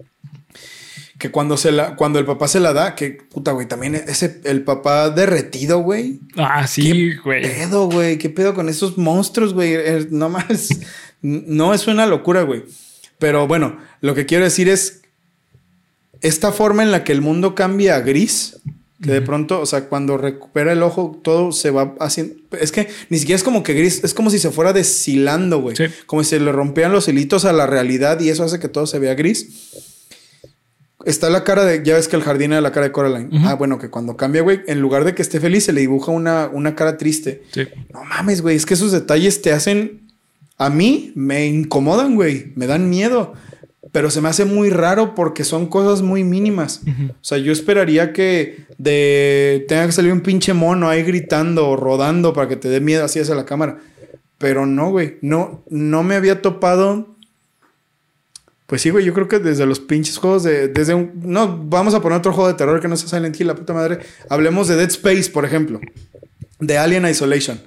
Que cuando se la, cuando el papá se la da, que puta, güey, también ese, el papá derretido, güey. Ah, sí, güey. pedo, güey? ¿Qué pedo con esos monstruos, güey? Eh, No más. (laughs) No es una locura, güey. Pero bueno, lo que quiero decir es. Esta forma en la que el mundo cambia a gris Que de pronto, o sea, cuando recupera el ojo, todo se va haciendo. Es que ni siquiera es como que gris, es como si se fuera deshilando, güey. Sí. Como si se le rompían los hilitos a la realidad y eso hace que todo se vea gris. Está la cara de. Ya ves que el jardín era la cara de Coraline. Ah, bueno, que cuando cambia, güey, en lugar de que esté feliz, se le dibuja una, una cara triste. Sí. No mames, güey, es que esos detalles te hacen. A mí me incomodan, güey, me dan miedo. Pero se me hace muy raro porque son cosas muy mínimas. O sea, yo esperaría que de tenga que salir un pinche mono ahí gritando o rodando para que te dé miedo así hacia la cámara. Pero no, güey. No, no me había topado. Pues sí, güey. Yo creo que desde los pinches juegos de. Desde un. No, vamos a poner otro juego de terror que no sea Silent Hill, la puta madre. Hablemos de Dead Space, por ejemplo. De Alien Isolation.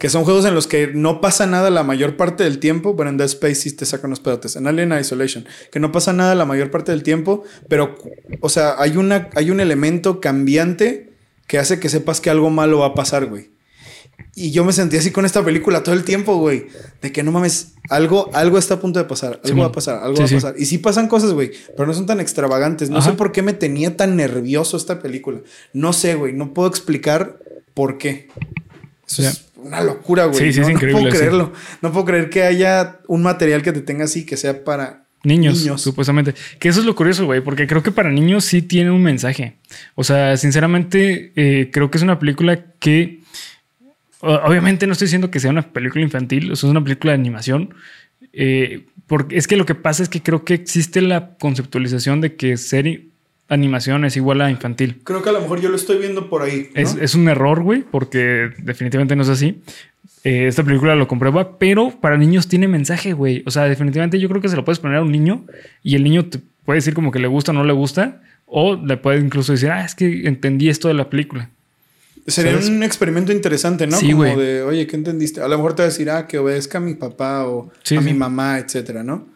Que son juegos en los que no pasa nada la mayor parte del tiempo. Bueno, en Dead Space sí te sacan los pedotes. En Alien Isolation. Que no pasa nada la mayor parte del tiempo. Pero, o sea, hay, una, hay un elemento cambiante que hace que sepas que algo malo va a pasar, güey. Y yo me sentí así con esta película todo el tiempo, güey. De que no mames, algo, algo está a punto de pasar. Algo va a pasar, algo Sí, va a sí. pasar. Y sí pasan cosas, güey, pero no son tan extravagantes. No Ajá. sé por qué me tenía tan nervioso esta película. No sé, güey. No puedo explicar por qué. Eso es una locura, güey. Sí, sí, no, es no increíble, puedo sí. creerlo. No puedo creer que haya un material que te tenga así que sea para Niños, Niños. supuestamente. Que eso es lo curioso, güey, porque creo que para niños sí tiene un mensaje. O sea, sinceramente, eh, creo que es una película que. Obviamente no estoy diciendo que sea una película infantil, es una película de animación. eh, porque es que lo que pasa es que creo que existe la conceptualización de que ser animación es igual a infantil. Creo que a lo mejor yo lo estoy viendo por ahí. ¿no? Es, es un error, güey, porque definitivamente no es así. Eh, esta película lo comprueba, pero para niños tiene mensaje, güey. O sea, definitivamente yo creo que se lo puedes poner a un niño y el niño te puede decir como que le gusta o no le gusta, o le puede incluso decir, ah, es que entendí esto de la película. Sería ¿Sabes? un experimento interesante, ¿no? Sí, Como de, oye, ¿qué entendiste? A lo mejor te va a decir, ah, que obedezca a mi papá o Sí, a sí. mi mamá, etcétera, ¿no?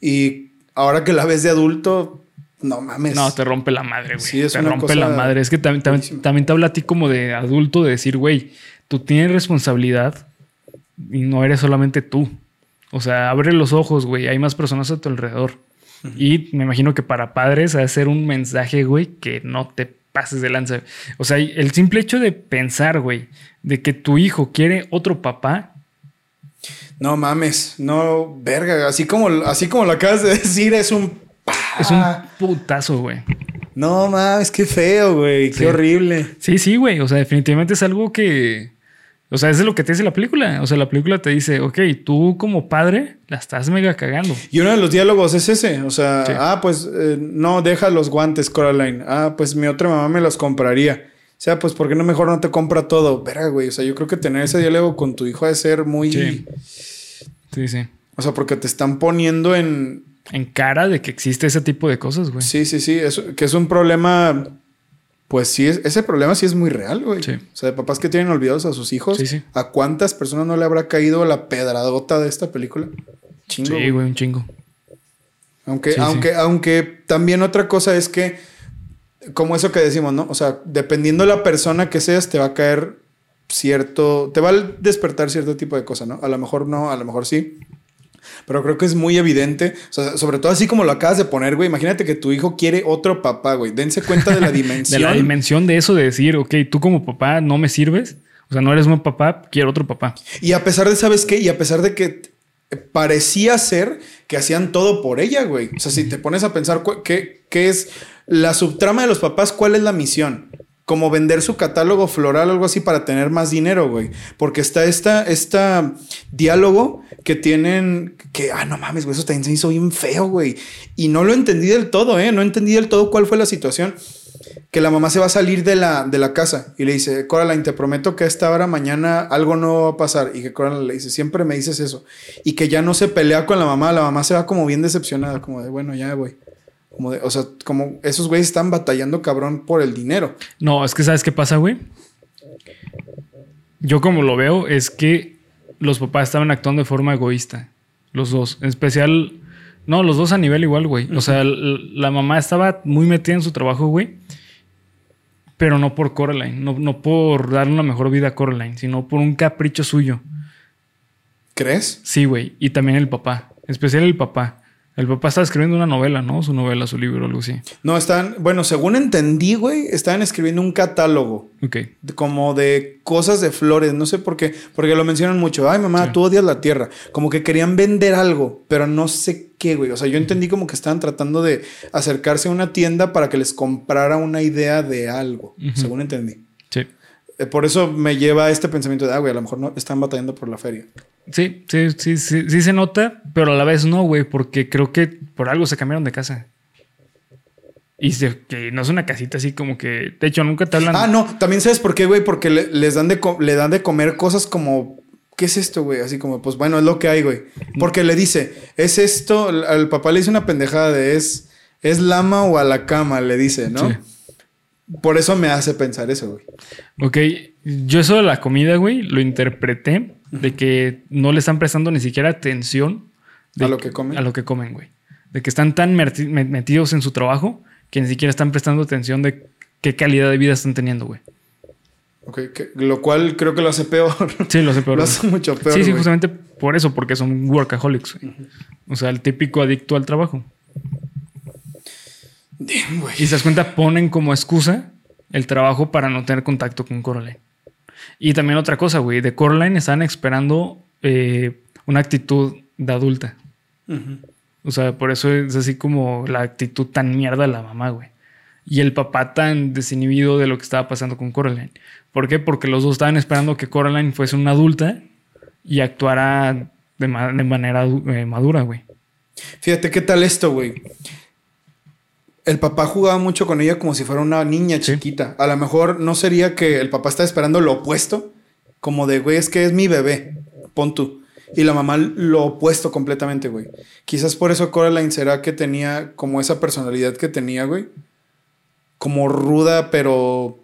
Y ahora que la ves de adulto, no mames. No, te rompe la madre, güey. Sí, es te una rompe cosa la madre. Es que también, también, te habla a ti como de adulto de decir, güey, tú tienes responsabilidad y no eres solamente tú. O sea, abre los ojos, güey. Hay más personas a tu alrededor. Y me imagino que para padres ha de ser un mensaje, güey, que no te pases de lanza. O sea, el simple hecho de pensar, güey, de que tu hijo quiere otro papá, No mames, no, verga. Así como, así como lo acabas de (laughs) decir, es un. es un putazo, güey. No mames, qué feo, güey. Qué Sí. horrible. Sí, sí, güey. O sea, definitivamente es algo que. O sea, es de lo que te dice la película. O sea, la película te dice, ok, tú como padre la estás mega cagando. Y uno de los diálogos es ese. O sea, Sí. ah, pues eh, no deja los guantes, Coraline. Ah, pues mi otra mamá me los compraría. O sea, pues ¿por qué no mejor no te compra todo? Verga, güey. O sea, yo creo que tener ese diálogo con tu hijo ha de ser muy. Sí. Sí, sí. O sea, porque te están poniendo en. En cara de que existe ese tipo de cosas, güey. Sí, sí, sí. eso- que es un problema. Pues sí, es, ese problema sí es muy real, güey. Sí. O sea, de papás que tienen olvidados a sus hijos. Sí, sí. ¿A cuántas personas no le habrá caído la pedradota de esta película? Chingo. Sí, güey. güey, un chingo. Aunque, aunque, aunque también otra cosa es que, como eso que decimos, ¿no? O sea, dependiendo de la persona que seas, te va a caer cierto, te va a despertar cierto tipo de cosa, ¿no? A lo mejor no, a lo mejor sí. Pero creo que es muy evidente, o sea, sobre todo así como lo acabas de poner, güey. Imagínate que tu hijo quiere otro papá, güey. Dense cuenta de la (laughs) De dimensión. la dimensión de eso de decir, ok, tú como papá no me sirves. O sea, no eres un papá, quiero otro papá. Y a pesar de, ¿sabes qué? Y a pesar de que parecía ser que hacían todo por ella, güey. O sea, si te pones a pensar qué, qué es la subtrama de los papás, ¿cuál es la misión? Como vender su catálogo floral algo así para tener más dinero, güey. Porque está esta, esta diálogo que tienen que, ah, no mames, güey, eso también se hizo bien feo, güey. Y no lo entendí del todo, ¿eh? No entendí del todo cuál fue la situación. Que la mamá se va a salir de la, de la casa y le dice, Coraline, te prometo que a esta hora mañana algo no va a pasar. Y que Coraline le dice, siempre me dices eso. Y que ya no se pelea con la mamá, la mamá se va como bien decepcionada, como de, bueno, ya voy. Como de, o sea, como esos güeyes están batallando cabrón por el dinero. No, es que ¿sabes qué pasa, güey? Yo como lo veo es que los papás estaban actuando de forma egoísta. Los dos. En especial... No, los dos a nivel igual, güey. O sea, la mamá estaba muy metida en su trabajo, güey. Pero no por Coraline. No, no por darle una mejor vida a Coraline, sino por un capricho suyo. ¿Crees? Sí, güey. Y también el papá. En especial el papá. El papá estaba escribiendo una novela, ¿no? Su novela, su libro, algo así. No, están, bueno, según entendí, güey, estaban escribiendo un catálogo. Ok. de- Como de cosas de flores, no sé por qué, porque lo mencionan mucho. Ay, mamá, Sí. tú odias la tierra. Como que querían vender algo, pero no sé qué, güey. O sea, yo entendí como que estaban tratando de acercarse a una tienda para que les comprara una idea de algo, según entendí. Eh, Por eso me lleva a este pensamiento de, ah, güey, a lo mejor no están batallando por la feria. Sí, sí, sí, sí, sí se nota, pero a la vez no, güey, porque creo que por algo se cambiaron de casa. Y se- que no es una casita así como que. De hecho, nunca te hablan. Ah, no, también sabes por qué, güey, porque le- les dan de, le dan de comer cosas como, ¿qué es esto, güey? Así como, pues bueno, es lo que hay, güey. Porque le dice, es esto, al- al papá le dice una pendejada de es, es lama o a la cama, le dice, ¿no? Sí. Por eso me hace pensar eso, güey. Ok, yo eso de la comida, güey, lo interpreté de que no le están prestando ni siquiera atención de ¿A lo que comen? A lo que comen, güey. De que están tan metidos en su trabajo que ni siquiera están prestando atención de qué calidad de vida están teniendo, güey. Ok, que- lo cual creo que lo hace peor. Sí, lo sé, pero. (laughs) lo hace mucho peor. sí, sí, justamente por eso, porque son workaholics, güey. O sea, el típico adicto al trabajo. Damn. Y se das cuenta, ponen como excusa el trabajo para no tener contacto con Coraline. Y también otra cosa, güey, de Coraline están esperando eh, una actitud de adulta. O sea, por eso es así como la actitud tan mierda de la mamá, güey. Y el papá tan desinhibido de lo que estaba pasando con Coraline. ¿Por qué? Porque los dos estaban esperando que Coraline fuese una adulta y actuara de, ma- de manera eh, madura, güey. Fíjate qué tal esto, güey. El papá jugaba mucho con ella como si fuera una niña Sí. chiquita. A lo mejor no sería que el papá está esperando lo opuesto, como de, güey, es que es mi bebé, pon tú. Y la mamá lo opuesto completamente, güey. Quizás por eso Coraline será que tenía como esa personalidad que tenía, güey. Como ruda, pero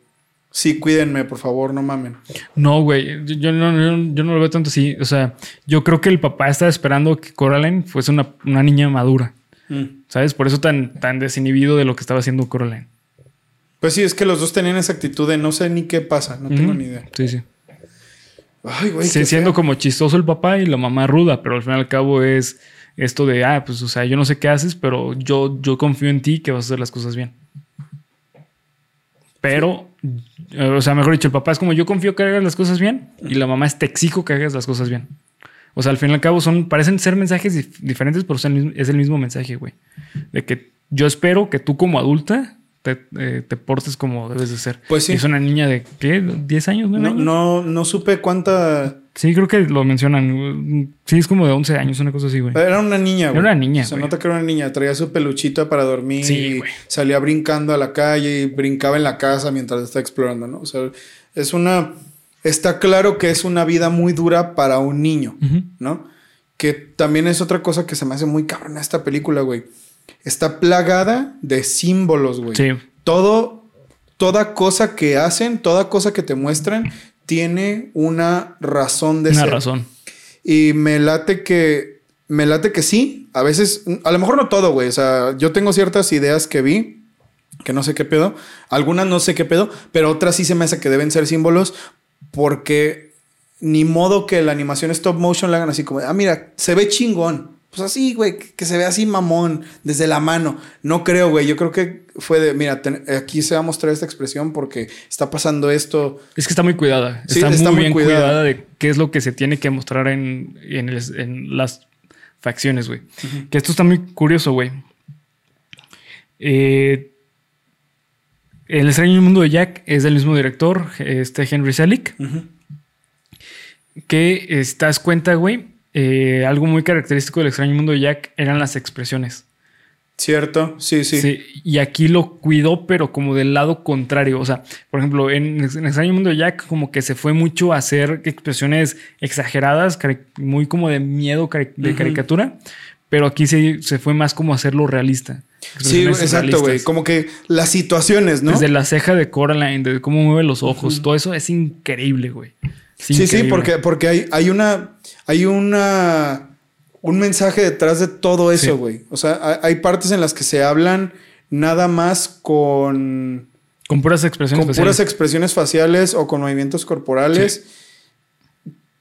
sí, cuídenme, por favor, no mamen. No, güey, yo, yo no, yo- yo no lo veo tanto así. O sea, yo creo que el papá estaba esperando que Coraline fuese una, una niña madura. Mm. ¿Sabes? Por eso tan, tan desinhibido de lo que estaba haciendo Coraline. Pues sí, es que los dos tenían esa actitud de no sé ni qué pasa, no tengo ni idea. Sí, sí. Ay, güey. Sí, siendo feo. como chistoso el papá y la mamá ruda, pero al fin y al cabo es esto de, ah, pues, o sea, yo no sé qué haces, pero yo, yo confío en ti que vas a hacer las cosas bien. Pero, eh, o sea, mejor dicho, el papá es como yo confío que hagas las cosas bien y la mamá es te exijo que hagas las cosas bien. O sea, al fin y al cabo son, parecen ser mensajes dif- diferentes, pero es el mismo mensaje, güey. De que yo espero que tú como adulta te, eh, te portes como debes de ser. Pues sí. Es una niña de, ¿qué? ¿10 años? ¿nueve No, años? no, no supe cuánta. Sí, creo que lo mencionan. Sí, es como de 11 años, una cosa así, güey. Era una niña, güey. Era una niña, Se nota que era una niña. Traía su peluchita para dormir. Sí, y güey. Salía brincando a la calle y brincaba en la casa mientras estaba explorando, ¿no? O sea, es una. Está claro que es una vida muy dura para un niño, Ujú. ¿no? Que también es otra cosa que se me hace muy cabrona esta película, güey. Está plagada de símbolos, güey. Sí. Todo, toda cosa que hacen, toda cosa que te muestran, tiene una razón de Una ser. razón. Y me late que. Me late que sí. A veces. A lo mejor no todo, güey. O sea, yo tengo ciertas ideas que vi. Que no sé qué pedo. Algunas no sé qué pedo. Pero otras sí se me hace que deben ser símbolos. Porque ni modo que la animación stop motion la hagan así como. Ah, mira, se ve chingón. Pues así, güey. Que, se ve así mamón. Desde la mano. No creo, güey. Yo creo que fue de. Mira, ten- aquí se va a mostrar esta expresión porque está pasando esto. Es que está muy cuidada. Sí, está, está muy muy bien cuidada. cuidada. de qué es lo que se tiene que mostrar en, en, el- en las facciones, güey. Que esto está muy curioso, güey. Eh, el extraño mundo de Jack es del mismo director, este Henry Selick. Ujú. Que eh, te das cuenta, güey. eh, algo muy característico del extraño mundo de Jack eran las expresiones. ¿Cierto? Sí, sí. Sí, y aquí lo cuidó, pero como del lado contrario. O sea, por ejemplo, en, en Extraño Mundo de Jack, como que se fue mucho a hacer expresiones exageradas, muy como de miedo, de caricatura. Pero aquí se, se fue más como a hacerlo realista. Sí, exacto, güey. Como que las situaciones, ¿no? Desde la ceja de Coraline, de cómo mueve los ojos, todo eso es increíble, güey. Sí, sí, porque, porque hay, hay una. Hay una. Un mensaje detrás de todo eso, Sí. güey. O sea, hay, partes en las que se hablan nada más con. Con puras expresiones Con faciales. puras expresiones faciales o con movimientos corporales.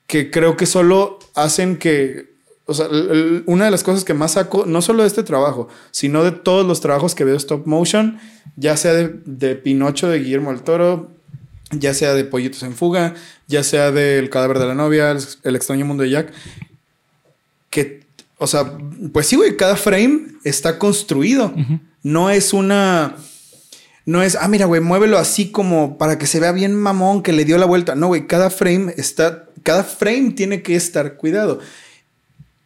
Que creo que solo hacen que. O sea, una de las cosas que más saco, no solo de este trabajo, sino de todos los trabajos que veo stop motion, ya sea de, de Pinocho de Guillermo del Toro, ya sea de Pollitos en Fuga, ya sea del cadáver de la novia, el, el extraño mundo de Jack, que, o sea, pues sí, güey, cada frame está construido. No es una... No es, ah, mira, güey, muévelo así como para que se vea bien mamón que le dio la vuelta. No, güey, cada frame está, cada frame tiene que estar cuidado.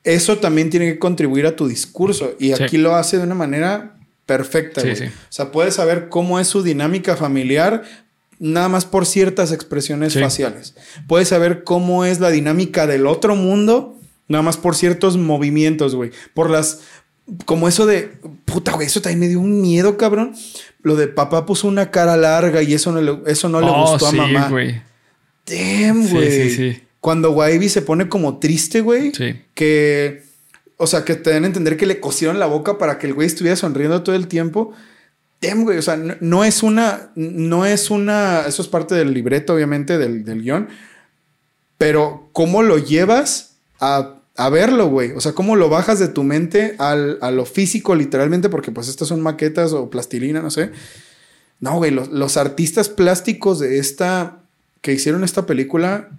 Eso también tiene que contribuir a tu discurso y Sí. aquí lo hace de una manera perfecta, Sí, sí. O sea, puedes saber cómo es su dinámica familiar nada más por ciertas expresiones Sí. faciales. Puedes saber cómo es la dinámica del otro mundo nada más por ciertos movimientos, güey. Por las como eso de puta, güey, eso también me dio un miedo, cabrón. Lo de papá puso una cara larga y eso no le, eso no le Oh, gustó sí, a mamá. güey. Damn, Sí, güey. sí, sí. Cuando Wavy se pone como triste, güey. Sí. Que, o sea, que te den a entender que le cosieron la boca para que el güey estuviera sonriendo todo el tiempo. Damn, güey. O sea, no, no es una, no es una, eso es parte del libreto, obviamente, del, del guion. Pero, ¿cómo lo llevas a, a verlo, güey? O sea, ¿cómo lo bajas de tu mente al, a lo físico, literalmente? Porque, pues, estas son maquetas o plastilina, no sé. No, güey, los, los artistas plásticos de esta, que hicieron esta película,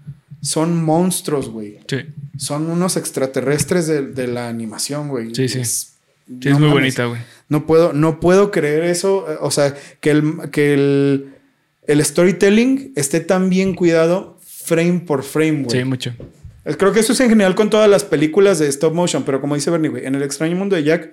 son monstruos, güey. Sí. Son unos extraterrestres de, de la animación, güey. Sí, sí. Es, Sí, no es muy mames. bonita, güey. No puedo, no puedo creer eso. eh, O sea, que el, que el, el storytelling esté tan bien cuidado frame por frame, güey. Sí, mucho. Creo que eso es en general con todas las películas de stop motion, pero como dice Bernie, güey, en el extraño mundo de Jack,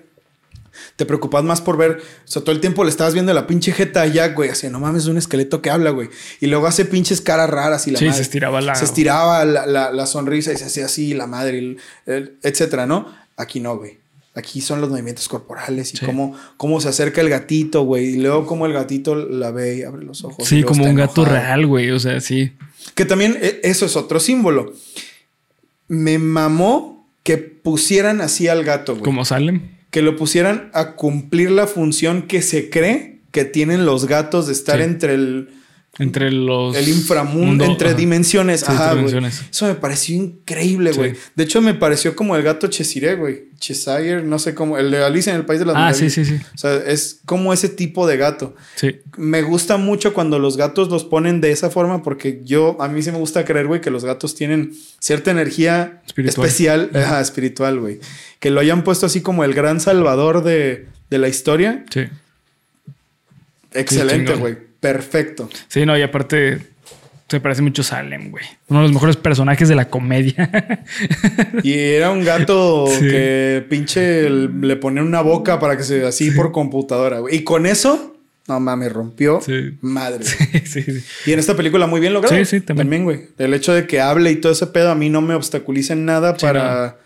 te preocupas más por ver, o sea, todo el tiempo le estabas viendo la pinche jeta a Jack, güey, así, no mames, es un esqueleto que habla, güey. Y luego hace pinches caras raras y la Sí, madre. se estiraba la- Se estiraba la, la- la sonrisa y se hacía así, la madre, el- el- etcétera, ¿no? Aquí no, güey. Aquí son los movimientos corporales y Sí. cómo, cómo se acerca el gatito, güey. Y luego cómo el gatito la ve y abre los ojos. Sí, como un gato real, güey. O sea, sí. Que también eh, eso es otro símbolo. Me mamó que pusieran así al gato, güey. Como Salem. Que lo pusieran a cumplir la función que se cree que tienen los gatos de estar Sí. entre el, Entre los. el inframundo, mundo- entre ajá. dimensiones. Sí, Ajá, dimensiones. Eso me pareció increíble, Sí. güey. De hecho, me pareció como el gato Cheshire, güey. Cheshire, no sé cómo. El de Alicia en el País de las Ah, sí, Maravillas. sí, sí. O sea, es como ese tipo de gato Sí. me gusta mucho cuando los gatos los ponen de esa forma porque yo, a mí sí me gusta creer, güey, que los gatos tienen cierta energía Espiritual. especial, ajá, espiritual, güey. Que lo hayan puesto así como el gran salvador de, de la historia. Sí. Excelente, güey. Perfecto. Sí, no, y aparte. Se parece mucho a Salem, güey. Uno de los mejores personajes de la comedia. (laughs) Y era un gato Sí. que pinche le ponían una boca para que se así por computadora, güey. Y con eso, no mames, rompió Sí. madre. sí, sí. Y en esta película muy bien logrado. Sí, sí, también. güey. El hecho de que hable y todo ese pedo a mí no me obstaculiza en nada para,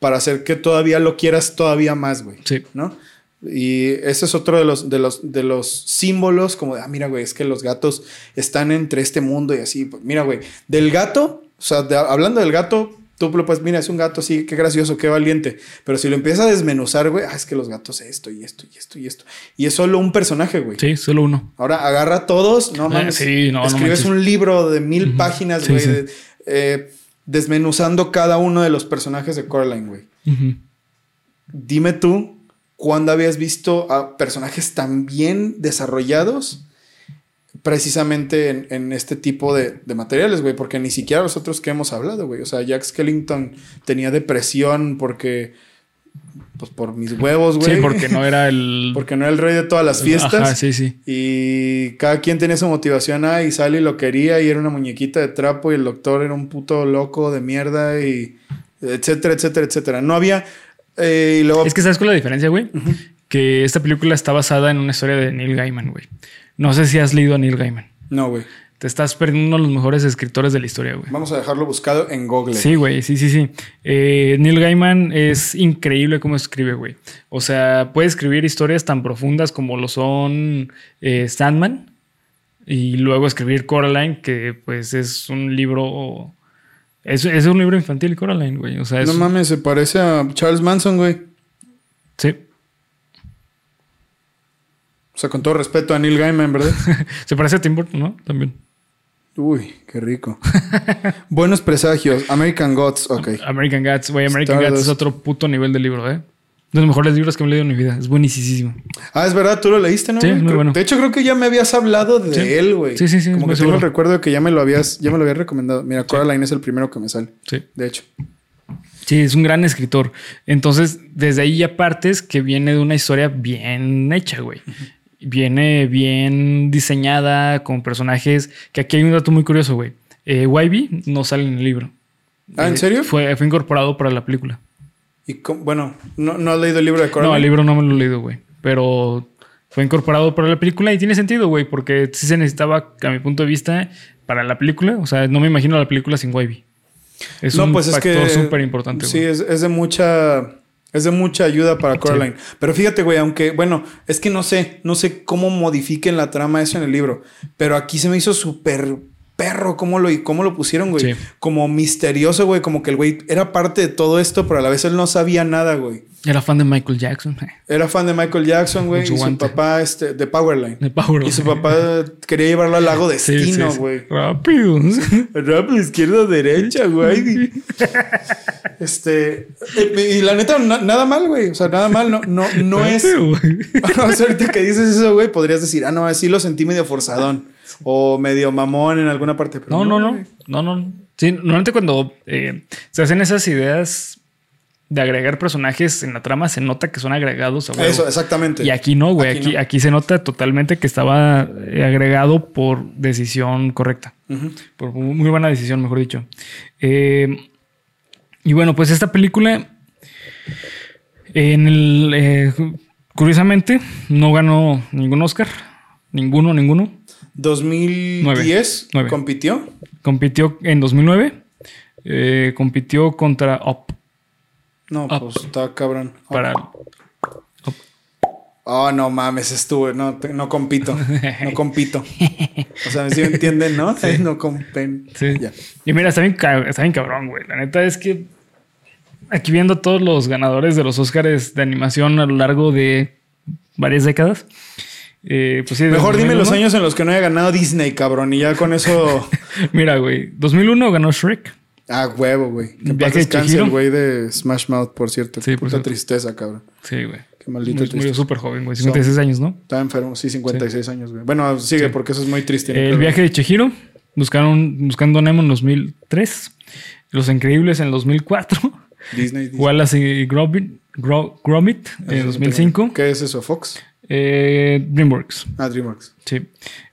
para hacer que todavía lo quieras todavía más, güey. Sí. ¿No? Y ese es otro de los, de los, de los símbolos como de, ah, mira, güey, es que los gatos están entre este mundo y así. Pues, mira, güey, del gato, o sea, de- hablando del gato, tú lo puedes, mira, es un gato así, qué gracioso, qué valiente. Pero si lo empiezas a desmenuzar, güey, ah, es que los gatos esto y esto y esto y esto. Y es solo un personaje, güey. Sí, solo uno. Ahora agarra a todos, no Ah, mames. sí, no, Escribes un libro de mil páginas, Sí, güey, sí. de- eh, desmenuzando cada uno de los personajes de Coraline, güey. Dime tú, ¿cuándo habías visto a personajes tan bien desarrollados precisamente en, en este tipo de, de materiales, güey? Porque ni siquiera los otros que hemos hablado, güey. O sea, Jack Skellington tenía depresión porque, pues por mis huevos, güey. Sí, porque no era el. (laughs) Porque no era el rey de todas las fiestas. Ajá, sí, sí. Y cada quien tenía su motivación. Ah, y Sally lo quería y era una muñequita de trapo y el doctor era un puto loco de mierda y etcétera, etcétera, etcétera. No había... eh, y luego... Es que sabes cuál es la diferencia, güey. Que esta película está basada en una historia de Neil Gaiman, güey. No sé si has leído a Neil Gaiman. No, güey. Te estás perdiendo uno de los mejores escritores de la historia, güey. Vamos a dejarlo buscado en Google. Sí, güey, sí, sí, sí. Eh, Neil Gaiman es increíble cómo escribe, güey. O sea, puede escribir historias tan profundas como lo son eh, Sandman y luego escribir Coraline, que pues es un libro... Es, es un libro infantil, Coraline, güey. O sea, es... No mames, se parece a Charles Manson, güey. sí. O sea, con todo respeto a Neil Gaiman, ¿verdad? (laughs) Se parece a Tim Burton, ¿no? También. Uy, qué rico. Buenos presagios. American Gods, ok. American Gods, güey. American Gods Stardust. es otro puto nivel de libro, ¿eh? De los mejores libros que me he leído en mi vida. Es buenísimo. Ah, es verdad, tú lo leíste, ¿no? Sí, muy Creo- bueno. De hecho, creo que ya me habías hablado de Sí. él, güey. Sí, sí, sí, Como que tengo el seguro. recuerdo de que ya me lo habías, ya me lo habías recomendado. Mira, Coraline es el primero que me sale. Sí. De hecho. Sí, es un gran escritor. Entonces, desde ahí ya partes que viene de una historia bien hecha, güey. Viene bien diseñada, con personajes. Que aquí hay un dato muy curioso, güey. Eh, Wybie no sale en el libro. Ah, ¿en Eh, serio? Fue, fue incorporado para la película. Y bueno, ¿no, no has leído el libro de Coraline? No, el libro no me lo he leído, güey. Pero fue incorporado para la película y tiene sentido, güey, porque sí se necesitaba, a mi punto de vista, para la película. O sea, no me imagino la película sin Wybie. Es no, un pues es factor que. súper importante, Sí, güey. es, es de mucha. Es de mucha ayuda para Coraline. Pero fíjate, güey, aunque, bueno, es que no sé, no sé cómo modifiquen la trama eso en el libro. Pero aquí se me hizo súper perro cómo lo, cómo lo pusieron, güey. Sí. Como misterioso, güey. Como que el güey era parte de todo esto, pero a la vez él no sabía nada, güey. Era fan de Michael Jackson. Era fan de Michael Jackson, güey. Y su papá, este, de Powerline. De Power. Y su papá quería llevarlo al lago Destino, sí, sí. güey. Rápido. (laughs) Rápido, izquierda, derecha, güey. Este. eh, Y la neta, na- nada mal, güey. O sea, nada mal. No, no, no es. Güey. (laughs) O sea, ahorita que dices eso, güey, podrías decir, ah, no, así lo sentí medio forzadón. O medio mamón en alguna parte. Pero No, no, no. No, no. Sí, normalmente cuando eh, se hacen esas ideas de agregar personajes en la trama, se nota que son agregados a. Eso, exactamente. Y aquí no, güey. Aquí Aquí, no. aquí se nota totalmente que estaba eh, agregado por decisión correcta. Por muy muy buena decisión, mejor dicho. Eh, y bueno, pues esta película, en el, eh, curiosamente, no ganó ningún Oscar. Ninguno, ninguno. 2010 Nueve. compitió. Compitió en 2009. eh, compitió contra Up. No, Ah. pues está cabrón. Para, Oh, no mames, estuve. No, no compito. No compito. O sea, si me entienden, ¿no? (laughs) No compen. Sí. Ya. Y mira, está bien, está bien cabrón, güey. La neta es que aquí viendo todos los ganadores de los Oscars de animación a lo largo de varias décadas. Eh, pues sí, Mejor dime los 2001. años en los que no haya ganado Disney, cabrón. Y ya con eso. (laughs) Mira, güey. 2001 ganó Shrek. Ah, huevo, güey. Que Viaje descanse el güey de Smash Mouth, por cierto. Sí, por Puta cierto. tristeza, cabrón. Sí, güey. Qué maldito Murió tristeza. súper joven, güey. 56 años, ¿no? Está enfermo, sí, 56 años, güey. Bueno, sigue porque eso es muy triste. El viaje de Chihiro. Buscaron, buscando Nemo en 2003. Los Increíbles en 2004. Disney. Disney. Wallace y Gromit, Gro- Gromit en Eso 2005. ¿Qué es eso? ¿Fox? Eh, DreamWorks. Ah, DreamWorks. Sí.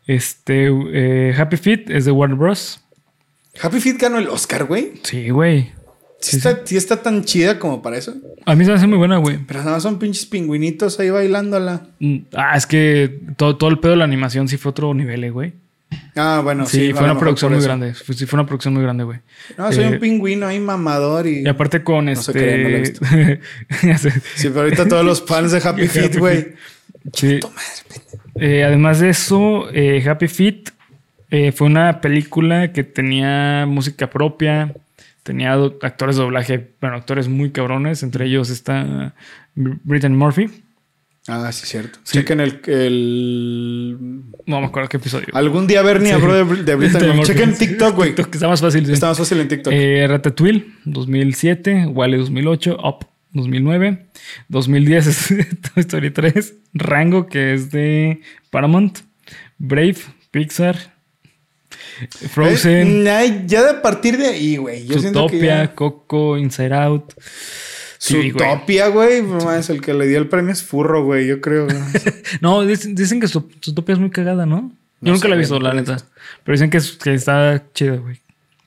Este, eh, Happy Feet es de Warner Bros. Happy Feet ganó el Oscar, güey. Sí, güey. Sí, está, sí está tan chida como para eso. A mí se me hace muy buena, güey. Pero nada más son pinches pingüinitos ahí bailándola. Mm, Ah, es que todo, todo el pedo de la animación sí fue otro nivel, eh, güey. Ah, bueno, sí, fue lo una producción muy grande. Sí, fue una producción muy grande, güey. No, soy Eh, un pingüino ahí mamador y. Y aparte con sé este. qué, no la he visto. (laughs) Sé. Sí, pero ahorita todos los fans de Happy (laughs) Feet, güey. Sí. Eh, además de eso, eh, Happy Feet eh, fue una película que tenía música propia, tenía actores de doblaje, bueno, actores muy cabrones, entre ellos está Br- Brittany Murphy. Ah, sí, cierto. Sí. Chequen el, el. No me acuerdo qué episodio. Algún día Bernie Sí. habló de, de (laughs) Murphy. Chequen. TikTok, güey. (laughs) Está más fácil. sí. Está más fácil en TikTok. Ratatouille, 2007. Wally, 2008. Up, 2009. 2010 es (laughs) Toy Story 3. Rango, que es de Paramount. Brave, Pixar. Frozen. Eh, ya de a partir de ahí, güey. Zootopia, ya... Coco, Inside Out. Sí, güey. Zootopia, güey. No mames, el que le dio el premio es Furro, güey. Yo creo. (laughs) No, dicen, dicen que Zoot- Zootopia es muy cagada, ¿no? Yo No nunca sé, la he visto, la neta. Pero dicen que, es- que está chida, güey.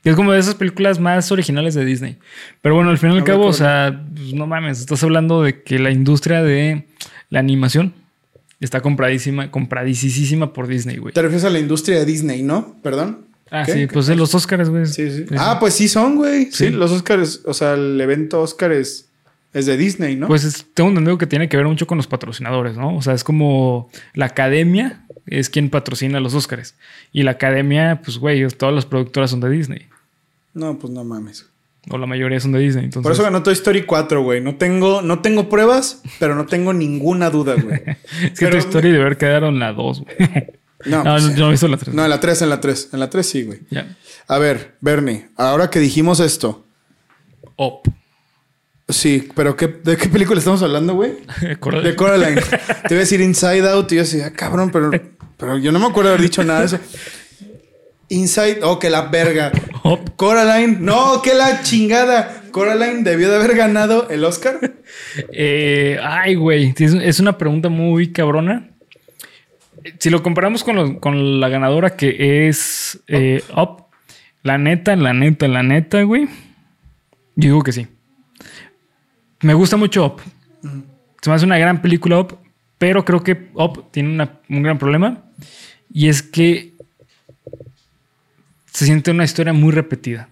Que es como de esas películas más originales de Disney. Pero bueno, al fin y al cabo, o sea, pues, no mames, estás hablando de que la industria de la animación está compradísima, compradísima por Disney, güey. Te refieres a la industria de Disney, ¿no? Perdón. Ah, ¿Qué? sí, ¿Qué pues de los Oscars, güey. Sí, sí. Ah, pues sí son, güey. Sí. Sí. los Oscars, o sea, el evento Oscar es, de Disney, ¿no? Pues es- tengo entendido que tiene que ver mucho con los patrocinadores, ¿no? O sea, es como la academia es quien patrocina los Oscars. Y la academia, pues, güey, todas las productoras son de Disney. no, pues no mames. O la mayoría son de Disney. Entonces, Por eso ganó Toy Story 4, güey. No tengo, no tengo pruebas, pero no tengo ninguna duda, güey. (laughs) es que pero- tu historia debe haber quedado en la 2, güey. No, (laughs) No, pues, no, yo no he visto la 3. no, en la 3, en la 3. En la 3 sí, güey. Ya. A ver, Bernie, ahora que dijimos esto. Op. Sí, pero ¿qué, ¿de qué película estamos hablando, güey? (laughs) Coraline. De Coraline. Te iba a decir Inside Out y yo decía, ah, cabrón, pero, pero yo no me acuerdo haber dicho nada de eso. Inside, oh, que la verga. (laughs) Coraline, no, que la chingada. Coraline debió de haber ganado el Oscar. Eh, ay, güey. Es, es una pregunta muy cabrona. Si lo comparamos con, lo- con la ganadora que es eh, Up, la neta, la neta, la neta, güey. Yo digo que sí. Me gusta mucho Up. Se me hace una gran película Up, pero creo que Up tiene una- un gran problema. Y es que se siente una historia muy repetida.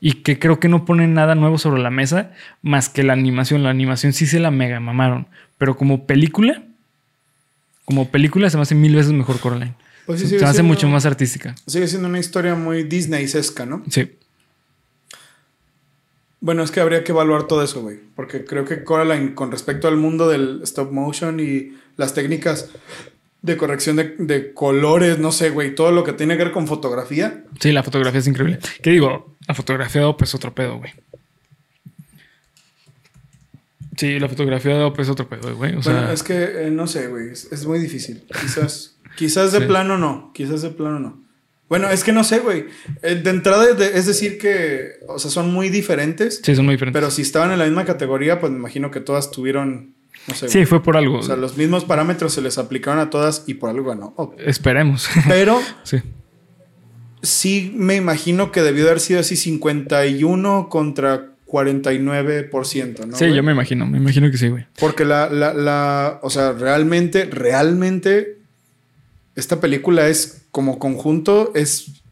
Y que creo que no ponen nada nuevo sobre la mesa más que la animación. La animación sí se la mega mamaron. Pero como película, como película se me hace mil veces mejor Coraline. Pues sí, se me hace siendo- mucho más artística. Sigue siendo una historia muy Disney-esca, ¿no? Sí. Bueno, es que habría que evaluar todo eso, güey. Porque creo que Coraline, con respecto al mundo del stop motion y las técnicas de corrección de, de colores, no sé, güey, todo lo que tiene que ver con fotografía. Sí, la fotografía es increíble. ¿Qué digo? La fotografía de Op es otro pedo, güey. Sí, la fotografía de Op es otro pedo, güey. O bueno, sea, es que eh, no sé, güey. Es, es muy difícil. Quizás, quizás de Sí. plano no. Quizás de plano no. Bueno, es que no sé, güey. Eh, De entrada, es decir que, o sea, son muy diferentes. sí, son muy diferentes. Pero si estaban en la misma categoría, pues me imagino que todas tuvieron, no sé. sí, güey. fue por algo. O sea, los mismos parámetros se les aplicaron a todas y por algo ganó. Oh, Esperemos. Pero (laughs) sí. sí me imagino que debió haber sido así 51 contra 49%, ¿no? sí, güey? yo me imagino. Me imagino que sí, güey. Porque la, la, la, o sea, realmente, realmente, esta película es como conjunto, es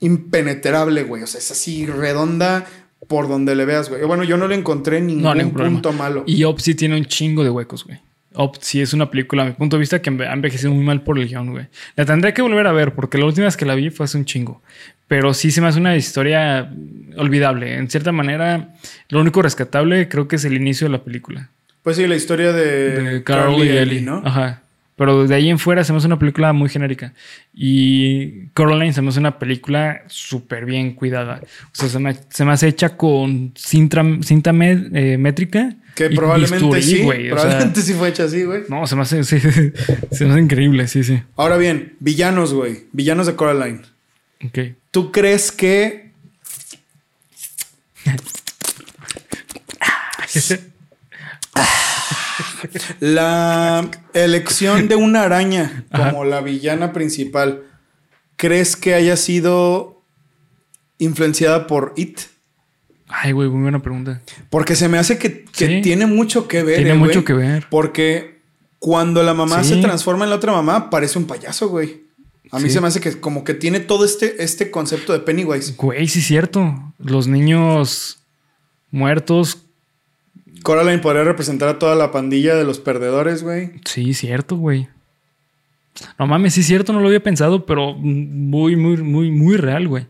impenetrable, güey. O sea, es así redonda por donde le veas, güey. Bueno, yo no le encontré ningún, ningún problema. punto malo. Y Op sí tiene un chingo de huecos, güey. Op sí es una película, a mi punto de vista, que ha envejecido muy mal por el guion, güey. La tendré que volver a ver porque la última vez que la vi fue hace un chingo. Pero sí se me hace una historia olvidable. En cierta manera, lo único rescatable creo que es el inicio de la película. Pues sí, la historia de, De y Ellie, ¿no? Ajá. Pero de ahí en fuera se me hace una película muy genérica. Y Coraline se me hace una película súper bien cuidada. O sea, se me, se me hace hecha con cinta, cinta eh, métrica. Que y probablemente bisturí, sí. güey. O sea, probablemente sí fue hecha así, güey. no, se me hace, sí, (laughs) se me hace increíble, sí, sí. Ahora bien, villanos, güey. Villanos de Coraline. Ok. ¿Tú crees que (laughs) la elección de una araña como la villana principal, crees que haya sido influenciada por It? Ay, güey, muy buena pregunta. Porque se me hace que, que Sí. tiene mucho que ver. Tiene eh, mucho güey. que ver. Porque cuando la mamá Sí. se transforma en la otra mamá, parece un payaso, güey. A mí Sí. se me hace que como que tiene todo este, este concepto de Pennywise. Güey, sí es cierto. Los niños muertos. Coraline podría representar a toda la pandilla de los perdedores, güey. Sí, cierto, güey. No mames, sí cierto, no lo había pensado, pero muy, muy, muy, muy real, güey.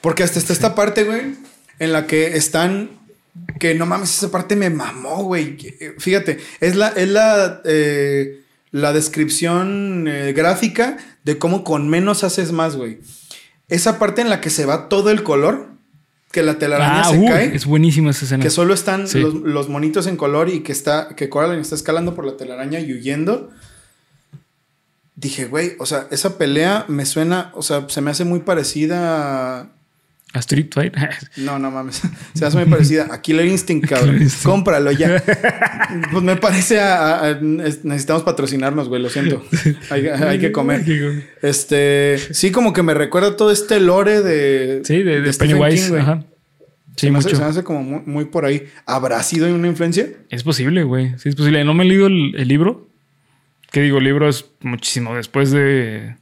Porque hasta está esta parte, güey, en la que están. Que no mames, esa parte me mamó, güey. Fíjate, es la, es la, eh, la descripción eh, gráfica de cómo con menos haces más, güey. Esa parte en la que se va todo el color, que la telaraña Ah, se uh, cae, es buenísima esa escena. que solo están Sí. los, los monitos en color y que está, que Coraline está escalando por la telaraña y huyendo. Dije, güey, o sea, esa pelea me suena, o sea, se me hace muy parecida a, Street Fighter. (laughs) no, no mames. (laughs) Se hace muy parecida a Killer Instinct, (laughs) cabrón. Killer Instinct. Cómpralo ya. Pues me parece a, a- a- es- necesitamos patrocinarnos, güey, lo siento. Hay, hay que comer. Este, sí, como que me recuerda todo este lore de. Sí, de, de Stephen Pennywise. King, güey. Ajá. Sí, se, me hace, mucho. se me hace como muy, muy por ahí. ¿Habrá sido una influencia? Es posible, güey. Sí, es posible. No me he leído el, el libro. Que digo, el libro es muchísimo después de,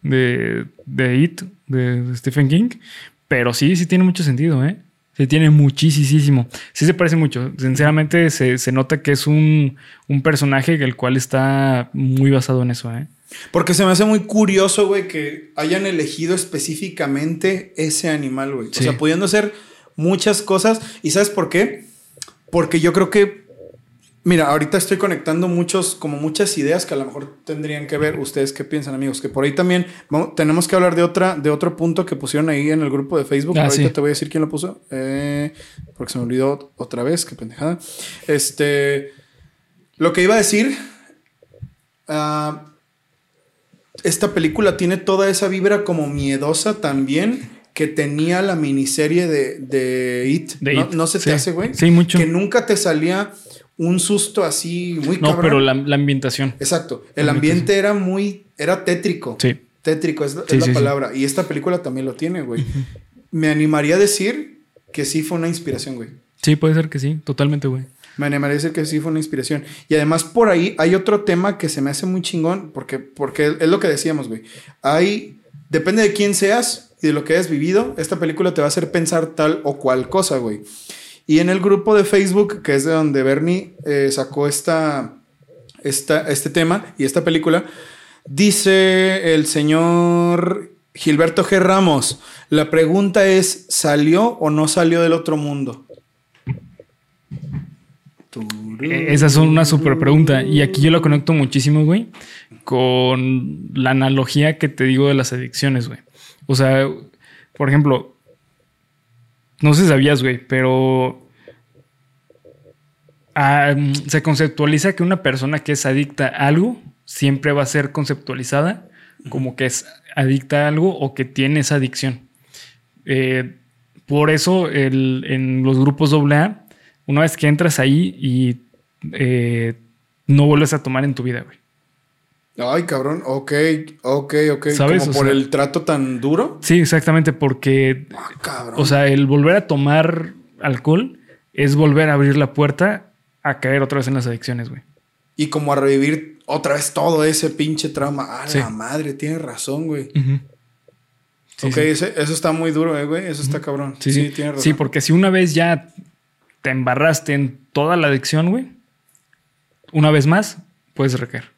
de, de It, de, de Stephen King. Pero sí, sí tiene mucho sentido, ¿eh? Sí tiene muchísimo. Sí se parece mucho. Sinceramente, se, se nota que es un, un personaje el cual está muy basado en eso, ¿eh? Porque se me hace muy curioso, güey, que hayan elegido específicamente ese animal, güey. Sí. O sea, pudiendo hacer muchas cosas. ¿Y sabes por qué? Porque yo creo que Mira, ahorita estoy conectando muchos, como muchas ideas que a lo mejor tendrían que ver. ¿Ustedes qué piensan, amigos? Que por ahí también vamos- tenemos que hablar de otra, de otro punto que pusieron ahí en el grupo de Facebook. Ah, ahorita sí. te voy a decir quién lo puso. eh, porque se me olvidó otra vez, qué pendejada. Este. Lo que iba a decir. ah, esta película tiene toda esa vibra como miedosa también que tenía la miniserie de, de It. De ¿No, It, no se sí. te hace, güey? Sí, mucho. Que nunca te salía un susto así muy No, cabrón. pero la, la ambientación. Exacto. El ambiente era muy... Era tétrico. Sí. Tétrico es, la- es la sí, sí. palabra. Y esta película también lo tiene, güey. Me animaría a decir que sí fue una inspiración, güey. Sí, puede ser que sí, totalmente, güey. Me animaría a decir que sí fue una inspiración. Y además por ahí hay otro tema que se me hace muy chingón, porque, porque es lo que decíamos, güey. Hay, depende de quién seas y de lo que hayas vivido, esta película te va a hacer pensar tal o cual cosa, güey. Y en el grupo de Facebook, que es de donde Bernie eh, sacó esta, este tema y esta película, dice el señor Gilberto G. Ramos, la pregunta es, ¿salió o no salió del otro mundo? Eh, Esa es una super pregunta. Y aquí yo la conecto muchísimo, güey, con la analogía que te digo de las adicciones, güey. O sea, por ejemplo, no sé si sabías, güey, pero ah, se conceptualiza que una persona que es adicta a algo siempre va a ser conceptualizada como que es adicta a algo o que tiene esa adicción. Eh, por eso el- en los grupos AA, una vez que entras ahí y eh, no vuelves a tomar en tu vida, güey. Ay, cabrón. Ok, ok, ok. ¿Sabes? Como O por sea- el trato tan duro. Sí, exactamente, porque, Ah, cabrón. o sea, el volver a tomar alcohol es volver a abrir la puerta a caer otra vez en las adicciones, güey. y como a revivir otra vez todo ese pinche trauma. Ah, Sí. la madre, tienes razón, güey. Sí, ok, sí. ese- eso está muy duro, eh, güey. Eso está cabrón. Sí, sí. tienes razón. Sí, porque si una vez ya te embarraste en toda la adicción, güey, una vez más puedes recaer.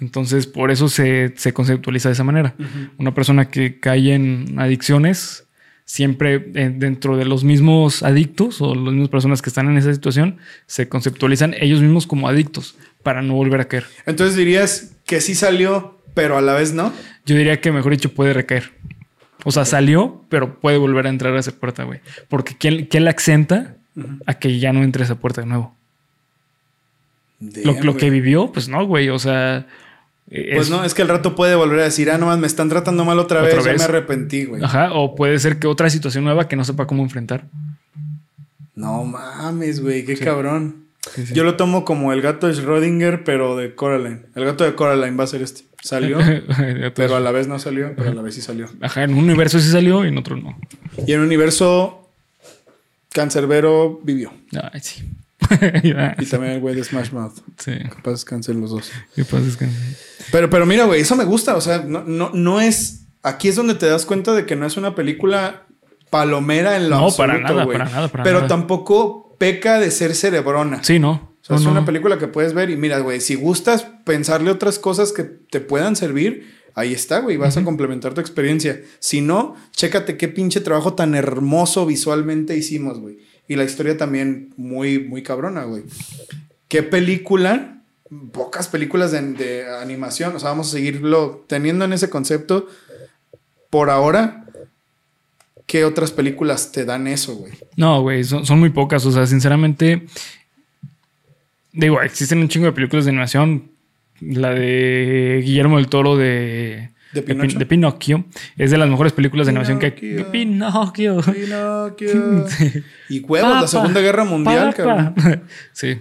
Entonces, por eso se, se conceptualiza de esa manera. Una persona que cae en adicciones, siempre eh, dentro de los mismos adictos o las mismas personas que están en esa situación, se conceptualizan ellos mismos como adictos para no volver a caer. Entonces dirías que sí salió, pero a la vez no. Yo diría que, mejor dicho, puede recaer. O sea, salió, pero puede volver a entrar a esa puerta, güey. Porque ¿quién, quién la exenta a que ya no entre a esa puerta de nuevo? Lo, Damn, lo que vivió, pues no, güey. O sea. Eh, Pues es- no, es que al rato puede volver a decir, ah, nomás me están tratando mal otra, Otra vez, ya me arrepentí, güey. Ajá. O puede ser que otra situación nueva que no sepa cómo enfrentar. No mames, güey, qué cabrón. Sí, sí. Yo lo tomo como el gato de Schrödinger, pero de Coraline. El gato de Coraline va a ser este. Salió, (laughs) pero a la vez no salió, pero a la vez sí salió. Ajá, en un universo sí salió y en otro no. Y en un universo, Cancerbero vivió. Ay, sí. (laughs) Y también el güey de Smash Mouth. sí. Capaz cancelen los dos. ¿Qué pasa? Es que- Pero, pero mira, güey, eso me gusta. O sea, no, no, no es. Aquí es donde te das cuenta de que no es una película palomera en lo No, absoluto, para nada, güey. para nada, para Pero nada. tampoco peca de ser cerebrona. Sí, no. O sea, No, es no. una película que puedes ver y mira, güey, si gustas pensarle otras cosas que te puedan servir, ahí está, güey, vas a complementar tu experiencia. Si no, chécate qué pinche trabajo tan hermoso visualmente hicimos, güey. Y la historia también muy, muy cabrona, güey. ¿Qué película? Pocas películas de, animación, o sea, vamos a seguirlo teniendo en ese concepto. Por ahora, ¿qué otras películas te dan eso, güey? No, güey, son, son muy pocas. O sea, sinceramente, digo, existen un chingo de películas de animación. La de Guillermo del Toro de, ¿De Pin- Pinocho? de Pinocchio es de las mejores películas de animación que hay. Pinocchio. Pinocchio. Pinocchio. (laughs) Y huevos, la Segunda Guerra Mundial, Papa. cabrón. (laughs) Sí,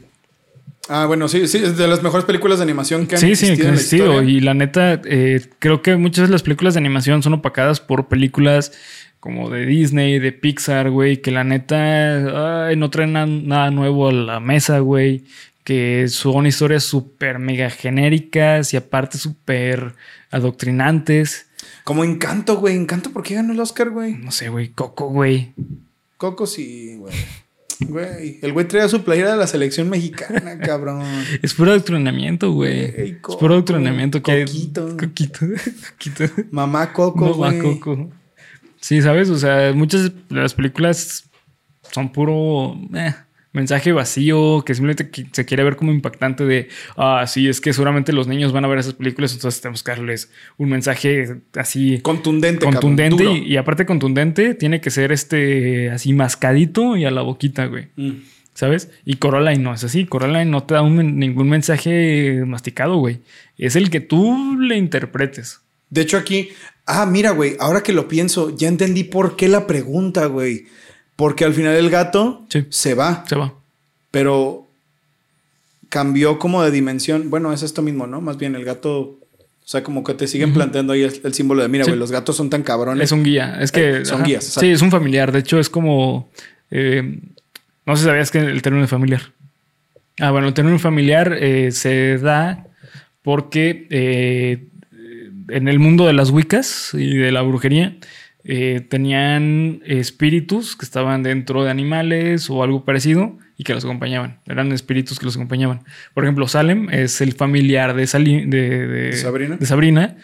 Ah, bueno, sí, sí, es de las mejores películas de animación que han sí, sí, existido que en han la existido. Y la neta, eh, creo que muchas de las películas de animación son opacadas por películas como de Disney, de Pixar, güey, que la neta ay, no traen na- nada nuevo a la mesa, güey. Que son historias súper mega genéricas y aparte súper adoctrinantes. Como Encanto, güey. Encanto, ¿por qué ganó el Oscar, güey? No sé, güey, Coco, güey. Coco sí, güey. Güey, el güey traía su playera de la selección mexicana, (laughs) cabrón. Es puro adoctrinamiento, güey. Ey, Es puro adoctrinamiento Coquito. Coquito. (laughs) Coquito. Mamá Coco, Mamá güey. Coco. Sí, ¿sabes? O sea, muchas de las películas son puro... eh, mensaje vacío, que simplemente se quiere ver como impactante de, ah, sí, es que seguramente los niños van a ver esas películas, entonces tenemos que darles un mensaje así Contundente, contundente y, y aparte contundente, tiene que ser este así mascadito y a la boquita, güey. Mm. ¿Sabes? Y Coraline no es así. Coraline no te da un ningún mensaje masticado, güey. Es el que tú le interpretes. De hecho, aquí. Ah, mira, güey. Ahora que lo pienso, ya entendí por qué la pregunta, güey. Porque al final el gato Sí. se va, Se va. pero cambió como de dimensión. Bueno, es esto mismo, ¿no? Más bien el gato. O sea, como que te siguen planteando ahí el, el símbolo de, mira, Sí. güey, los gatos son tan cabrones. Es un guía. Es que. Eh, son guías, exacto. Sí, es un familiar. De hecho, es como. eh, no sé si sabías que el término familiar. Ah, bueno, el término familiar eh, se da porque en el mundo de las Wiccas y de la brujería eh, tenían espíritus que estaban dentro de animales o algo parecido y que los acompañaban. Eran espíritus que los acompañaban. Por ejemplo, Salem es el familiar de, Sali- de, de- ¿Sabrina? de Sabrina,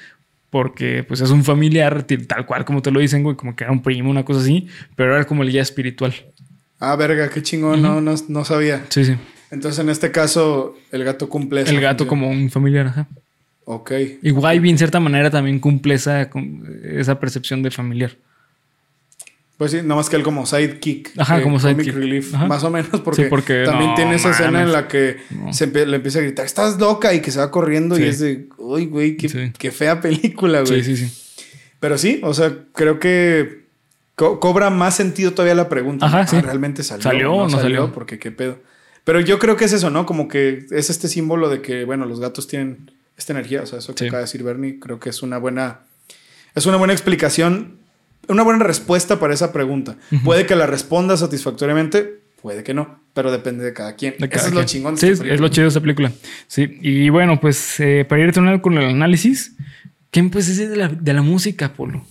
porque pues es un familiar tal cual como te lo dicen, güey, como que era un primo, una cosa así, pero era como el guía espiritual. Ah, verga, qué chingón. no, no, no sabía. Sí, sí. Entonces, en este caso, el gato cumple El gato función. como un familiar, ajá. Ok. Y Wybie en cierta manera también cumple esa, esa percepción de familiar. Pues sí, nada más que él como sidekick. Ajá, eh, como comic sidekick. relief. Ajá. Más o menos, porque, Sí, porque también no tiene esa escena en la que No. se le empieza a gritar, estás loca y que se va corriendo y es de, uy, güey, qué, Sí. qué fea película, güey. Sí, sí, sí. Pero sí, o sea, creo que co- cobra más sentido todavía la pregunta. Ajá, Ah, sí. ¿Realmente salió? ¿Salió o no salió? Porque qué pedo. Pero yo creo que es eso, ¿no? Como que es este símbolo de que, bueno, los gatos tienen esta energía. O sea, eso que Sí. acaba de decir Bernie, creo que es una buena. Es una buena explicación, una buena respuesta para esa pregunta. Puede que la responda satisfactoriamente, puede que no, pero depende de cada quien. De Eso cada es lo chingón. de Sí, esta es, lo chido de esta película. Sí, y bueno, pues eh, para ir terminando con el análisis, ¿quién pues es de la, de la música, Polo?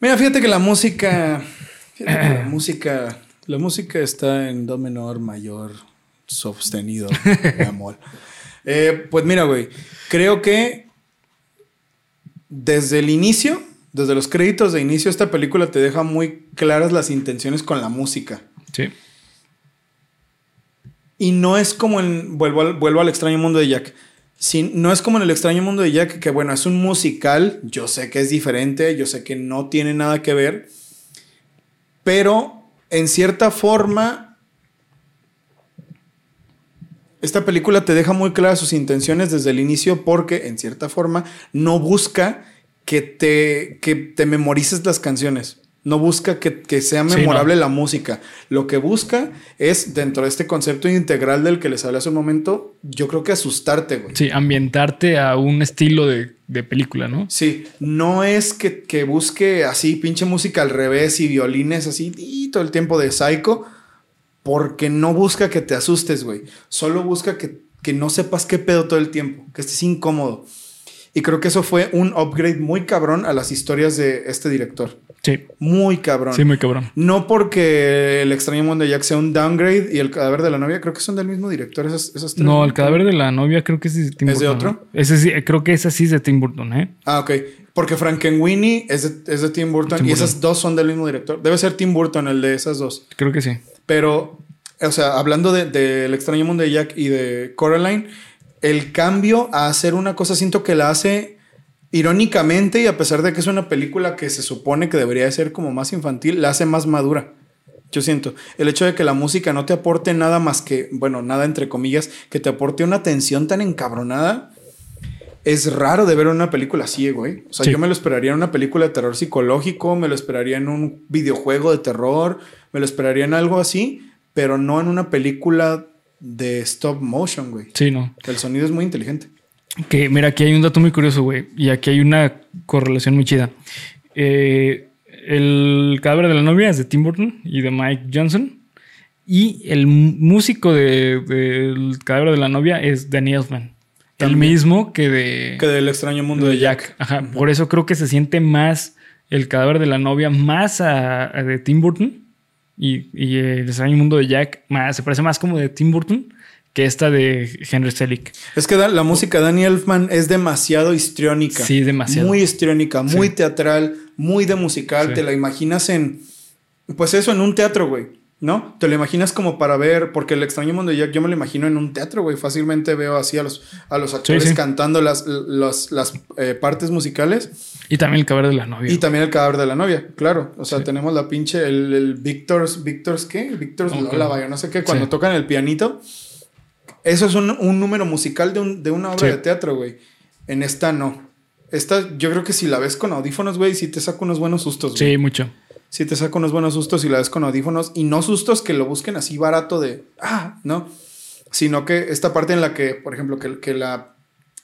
Mira, fíjate que la música. (clears throat) fíjate que la música. La música está en do menor, mayor, sostenido, (laughs) amor. Eh, pues mira, güey. Creo que desde el inicio, desde los créditos de inicio, esta película te deja muy claras las intenciones con la música. Sí. Y no es como en. Vuelvo al, vuelvo al extraño mundo de Jack. No es como en el extraño mundo de Jack, que bueno, es un musical. Yo sé que es diferente, yo sé que no tiene nada que ver. Pero en cierta forma. Esta película te deja muy claras sus intenciones desde el inicio porque, en cierta forma, no busca que te, que te memorices las canciones. No busca que, que sea Sí, memorable la música. Lo que busca es, dentro de este concepto integral del que les hablé hace un momento, yo creo que asustarte, güey. Sí, ambientarte a un estilo de, de película, ¿no? Sí, no es que, que busque así pinche música al revés y violines así y todo el tiempo de psycho, porque no busca que te asustes, güey. Solo busca que, que no sepas qué pedo todo el tiempo, que estés incómodo. Y creo que eso fue un upgrade muy cabrón a las historias de este director. Sí, Muy cabrón. sí, muy cabrón. No porque el extraño mundo de Jack sea un downgrade y el cadáver de la novia, creo que son del mismo director esas, esas tres. No, el cadáver de la novia creo que es de Tim ¿Es de Burton. otro? Ese sí, creo que esa sí es de Tim Burton, ¿eh? Ah, ok. Porque Frankenweenie es de, es de Tim Burton Tim y Burton. esas dos son del mismo director. Debe ser Tim Burton el de esas dos. Creo que sí. Pero, o sea, hablando del de, extraño mundo de Jack y de Coraline, el cambio a hacer una cosa siento que la hace irónicamente y a pesar de que es una película que se supone que debería de ser como más infantil, la hace más madura. Yo siento, el hecho de que la música no te aporte nada más que, bueno, nada entre comillas, que te aporte una tensión tan encabronada, es raro de ver una película así, güey. O sea, Sí. yo me lo esperaría en una película de terror psicológico, me lo esperaría en un videojuego de terror, me lo esperaría en algo así, pero no en una película de stop motion, güey. Sí, no. El sonido es muy inteligente. Que mira, aquí hay un dato muy curioso, güey. Y aquí hay una correlación muy chida. Eh, el cadáver de la novia es de Tim Burton y de Mike Johnson. Y el músico de- del cadáver de la novia es Danny Elfman. El mismo que de, Que del extraño mundo de Jack. Ajá. Por eso creo que se siente más el cadáver de la novia más a, a de Tim Burton. Y, y el extraño mundo de Jack más, se parece más como de Tim Burton que esta de Henry Selick. Es que la música de Danny Elfman es demasiado histriónica. Sí, demasiado. Muy histriónica, muy Sí. teatral, muy de musical. Sí. Te la imaginas en. Pues eso, en un teatro, güey. ¿No? Te lo imaginas como para ver, porque el extraño mundo de Jack yo me lo imagino en un teatro, güey. Fácilmente veo así a los, a los actores sí. cantando las, las, las eh, partes musicales Y también el cadáver de la novia. y también el cadáver de la novia, claro. O sea, Sí. tenemos la pinche, el, el Victor's, Victor's, ¿qué? Victor's Ok. Lola, vaya, no sé qué, cuando tocan el pianito. Eso es un, un número musical de, un- de una obra de teatro, güey. En esta no. Esta, yo creo que si la ves con audífonos, güey, sí te saca unos buenos sustos, güey. Sí, mucho. Sí te saca unos buenos sustos si la ves con audífonos. Y no sustos que lo busquen así barato de, ah, no. Sino que esta parte en la que, por ejemplo, que, que la,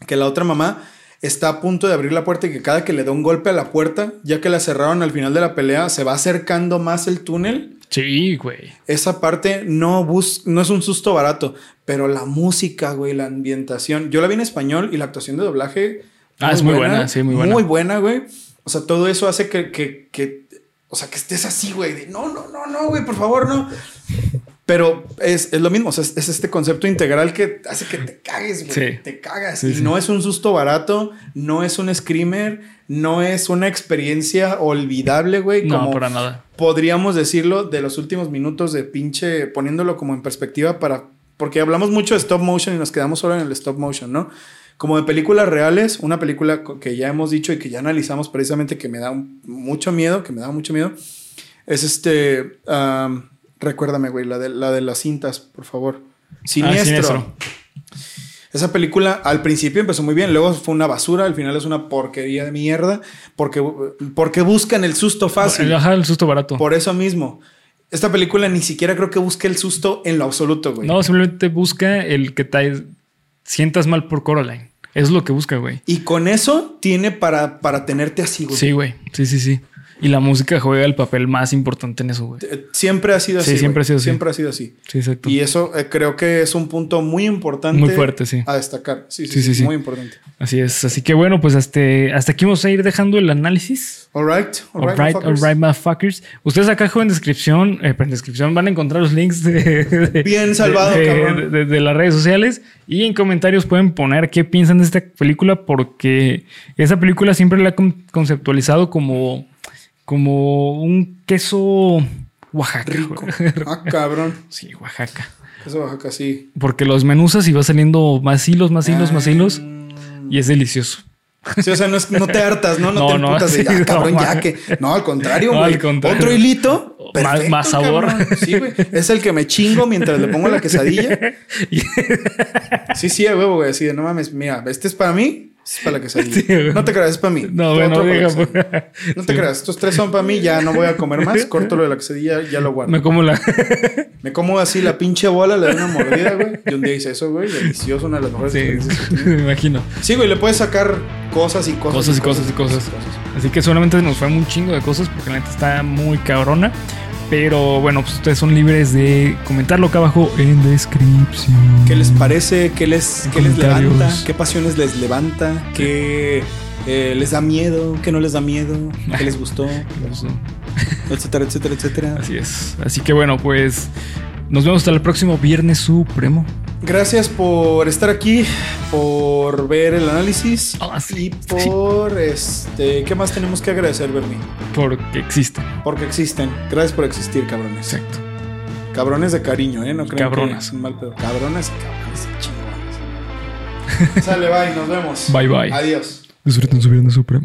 que la otra mamá está a punto de abrir la puerta y que cada que le da un golpe a la puerta, ya que la cerraron al final de la pelea, se va acercando más el túnel. Sí, güey. Esa parte no, bus no es un susto barato, pero la música, güey, la ambientación. Yo la vi en español y la actuación de doblaje. Ah, es muy buena, sí, muy buena. Muy buena, güey. O sea, todo eso hace que, que, que o sea, que estés así, güey, de no, no, no, no, güey, por favor, no. Pero es, es lo mismo, o sea, es, es este concepto integral que hace que te cagues, güey. Sí. Te cagas. Sí, y sí. no es un susto barato, no es un screamer, no es una experiencia olvidable, güey. No, como para nada. podríamos decirlo de los últimos minutos de pinche, poniéndolo como en perspectiva para, porque hablamos mucho de stop motion y nos quedamos solo en el stop motion, ¿no? Como de películas reales, una película que ya hemos dicho y que ya analizamos precisamente que me da mucho miedo, que me da mucho miedo, es este, am, recuérdame, güey, la de, la de las cintas, por favor. Siniestro. Ah, Siniestro. Esa película al principio empezó muy bien, luego fue una basura, al final es una porquería de mierda, porque, porque buscan el susto fácil. Ajá, el susto barato. Por eso mismo. Esta película ni siquiera creo que busque el susto en lo absoluto, güey. No, simplemente busca el que te sientas mal por Coraline. Es lo que busca, güey. Y con eso tiene para, para tenerte así, güey. Sí, güey. Sí, sí, sí. Y la música juega el papel más importante en eso, güey. Eh, Siempre ha sido Sí, así. siempre güey. ha sido así. Siempre ha sido así. Sí, exacto. Y eso eh, creo que es un punto muy importante. Muy fuerte, sí. A destacar. Sí, sí, Sí. Muy importante. Así es. Así que bueno, pues hasta, hasta aquí vamos a ir dejando el análisis. All right. All right, Alright, motherfuckers. alright, motherfuckers. Ustedes acá en descripción, eh, en descripción van a encontrar los links de, de- Bien salvado, de, cabrón. de- de las redes sociales y en comentarios pueden poner qué piensan de esta película porque esa película siempre la he con- conceptualizado como como un queso Oaxaca. Rico. Ah, cabrón. (laughs) Sí, Oaxaca. Eso Oaxaca sí. Porque los menuzas y va saliendo más hilos, más hilos, más hilos Mm. y es delicioso. Sí, o sea, no, es- no te hartas, ¿no? No, No, te no, emputas de (laughs) no, cabrón, ya man. que. No, al contrario, (laughs) No, güey. al contrario. Otro hilito. Más- perfecto, más sabor. cabrón. Sí, güey. Es el que me chingo mientras le pongo la quesadilla. Sí, sí, a huevo, güey. Así de no mames, mira, este es para mí, es para la quesadilla. (laughs) Sí, no te creas, es para mí. No, bueno, diga, pues. No te creas, estos tres son para mí, ya no voy a comer más. (laughs) Corto lo de la quesadilla, ya lo guardo. Me Me, como la. (laughs) como así la pinche bola, le doy una mordida, güey. Y un día hice eso, güey. Delicioso, una de las mejores Sí, experiencias me imagino. Sí, güey, le puedes sacar cosas y cosas. Cosas y cosas y cosas. Así que solamente nos fue un chingo de cosas porque la neta está muy cabrona. Pero bueno, pues ustedes son libres de comentarlo acá abajo en descripción. ¿Qué les parece? ¿Qué les, qué les levanta? ¿Qué pasiones les levanta? ¿Qué eh, les da miedo? ¿Qué no les da miedo? (laughs) ¿Qué les gustó? Etcétera, etcétera, etcétera. Así es. Así que bueno, pues nos vemos hasta el próximo Viernes Supremo. Gracias por estar aquí, por ver el análisis Ah, sí. y por este. ¿Qué más tenemos que agradecer, Bernie? Porque existe. Porque existen. Gracias por existir, cabrones. Exacto. Cabrones de cariño, ¿eh? No crean Cabronas. que es un mal pedo. Cabrones y cabrones y chingones. (laughs) Sale, bye, nos vemos. Bye bye. Adiós. Disfruten su Viernes Supremo.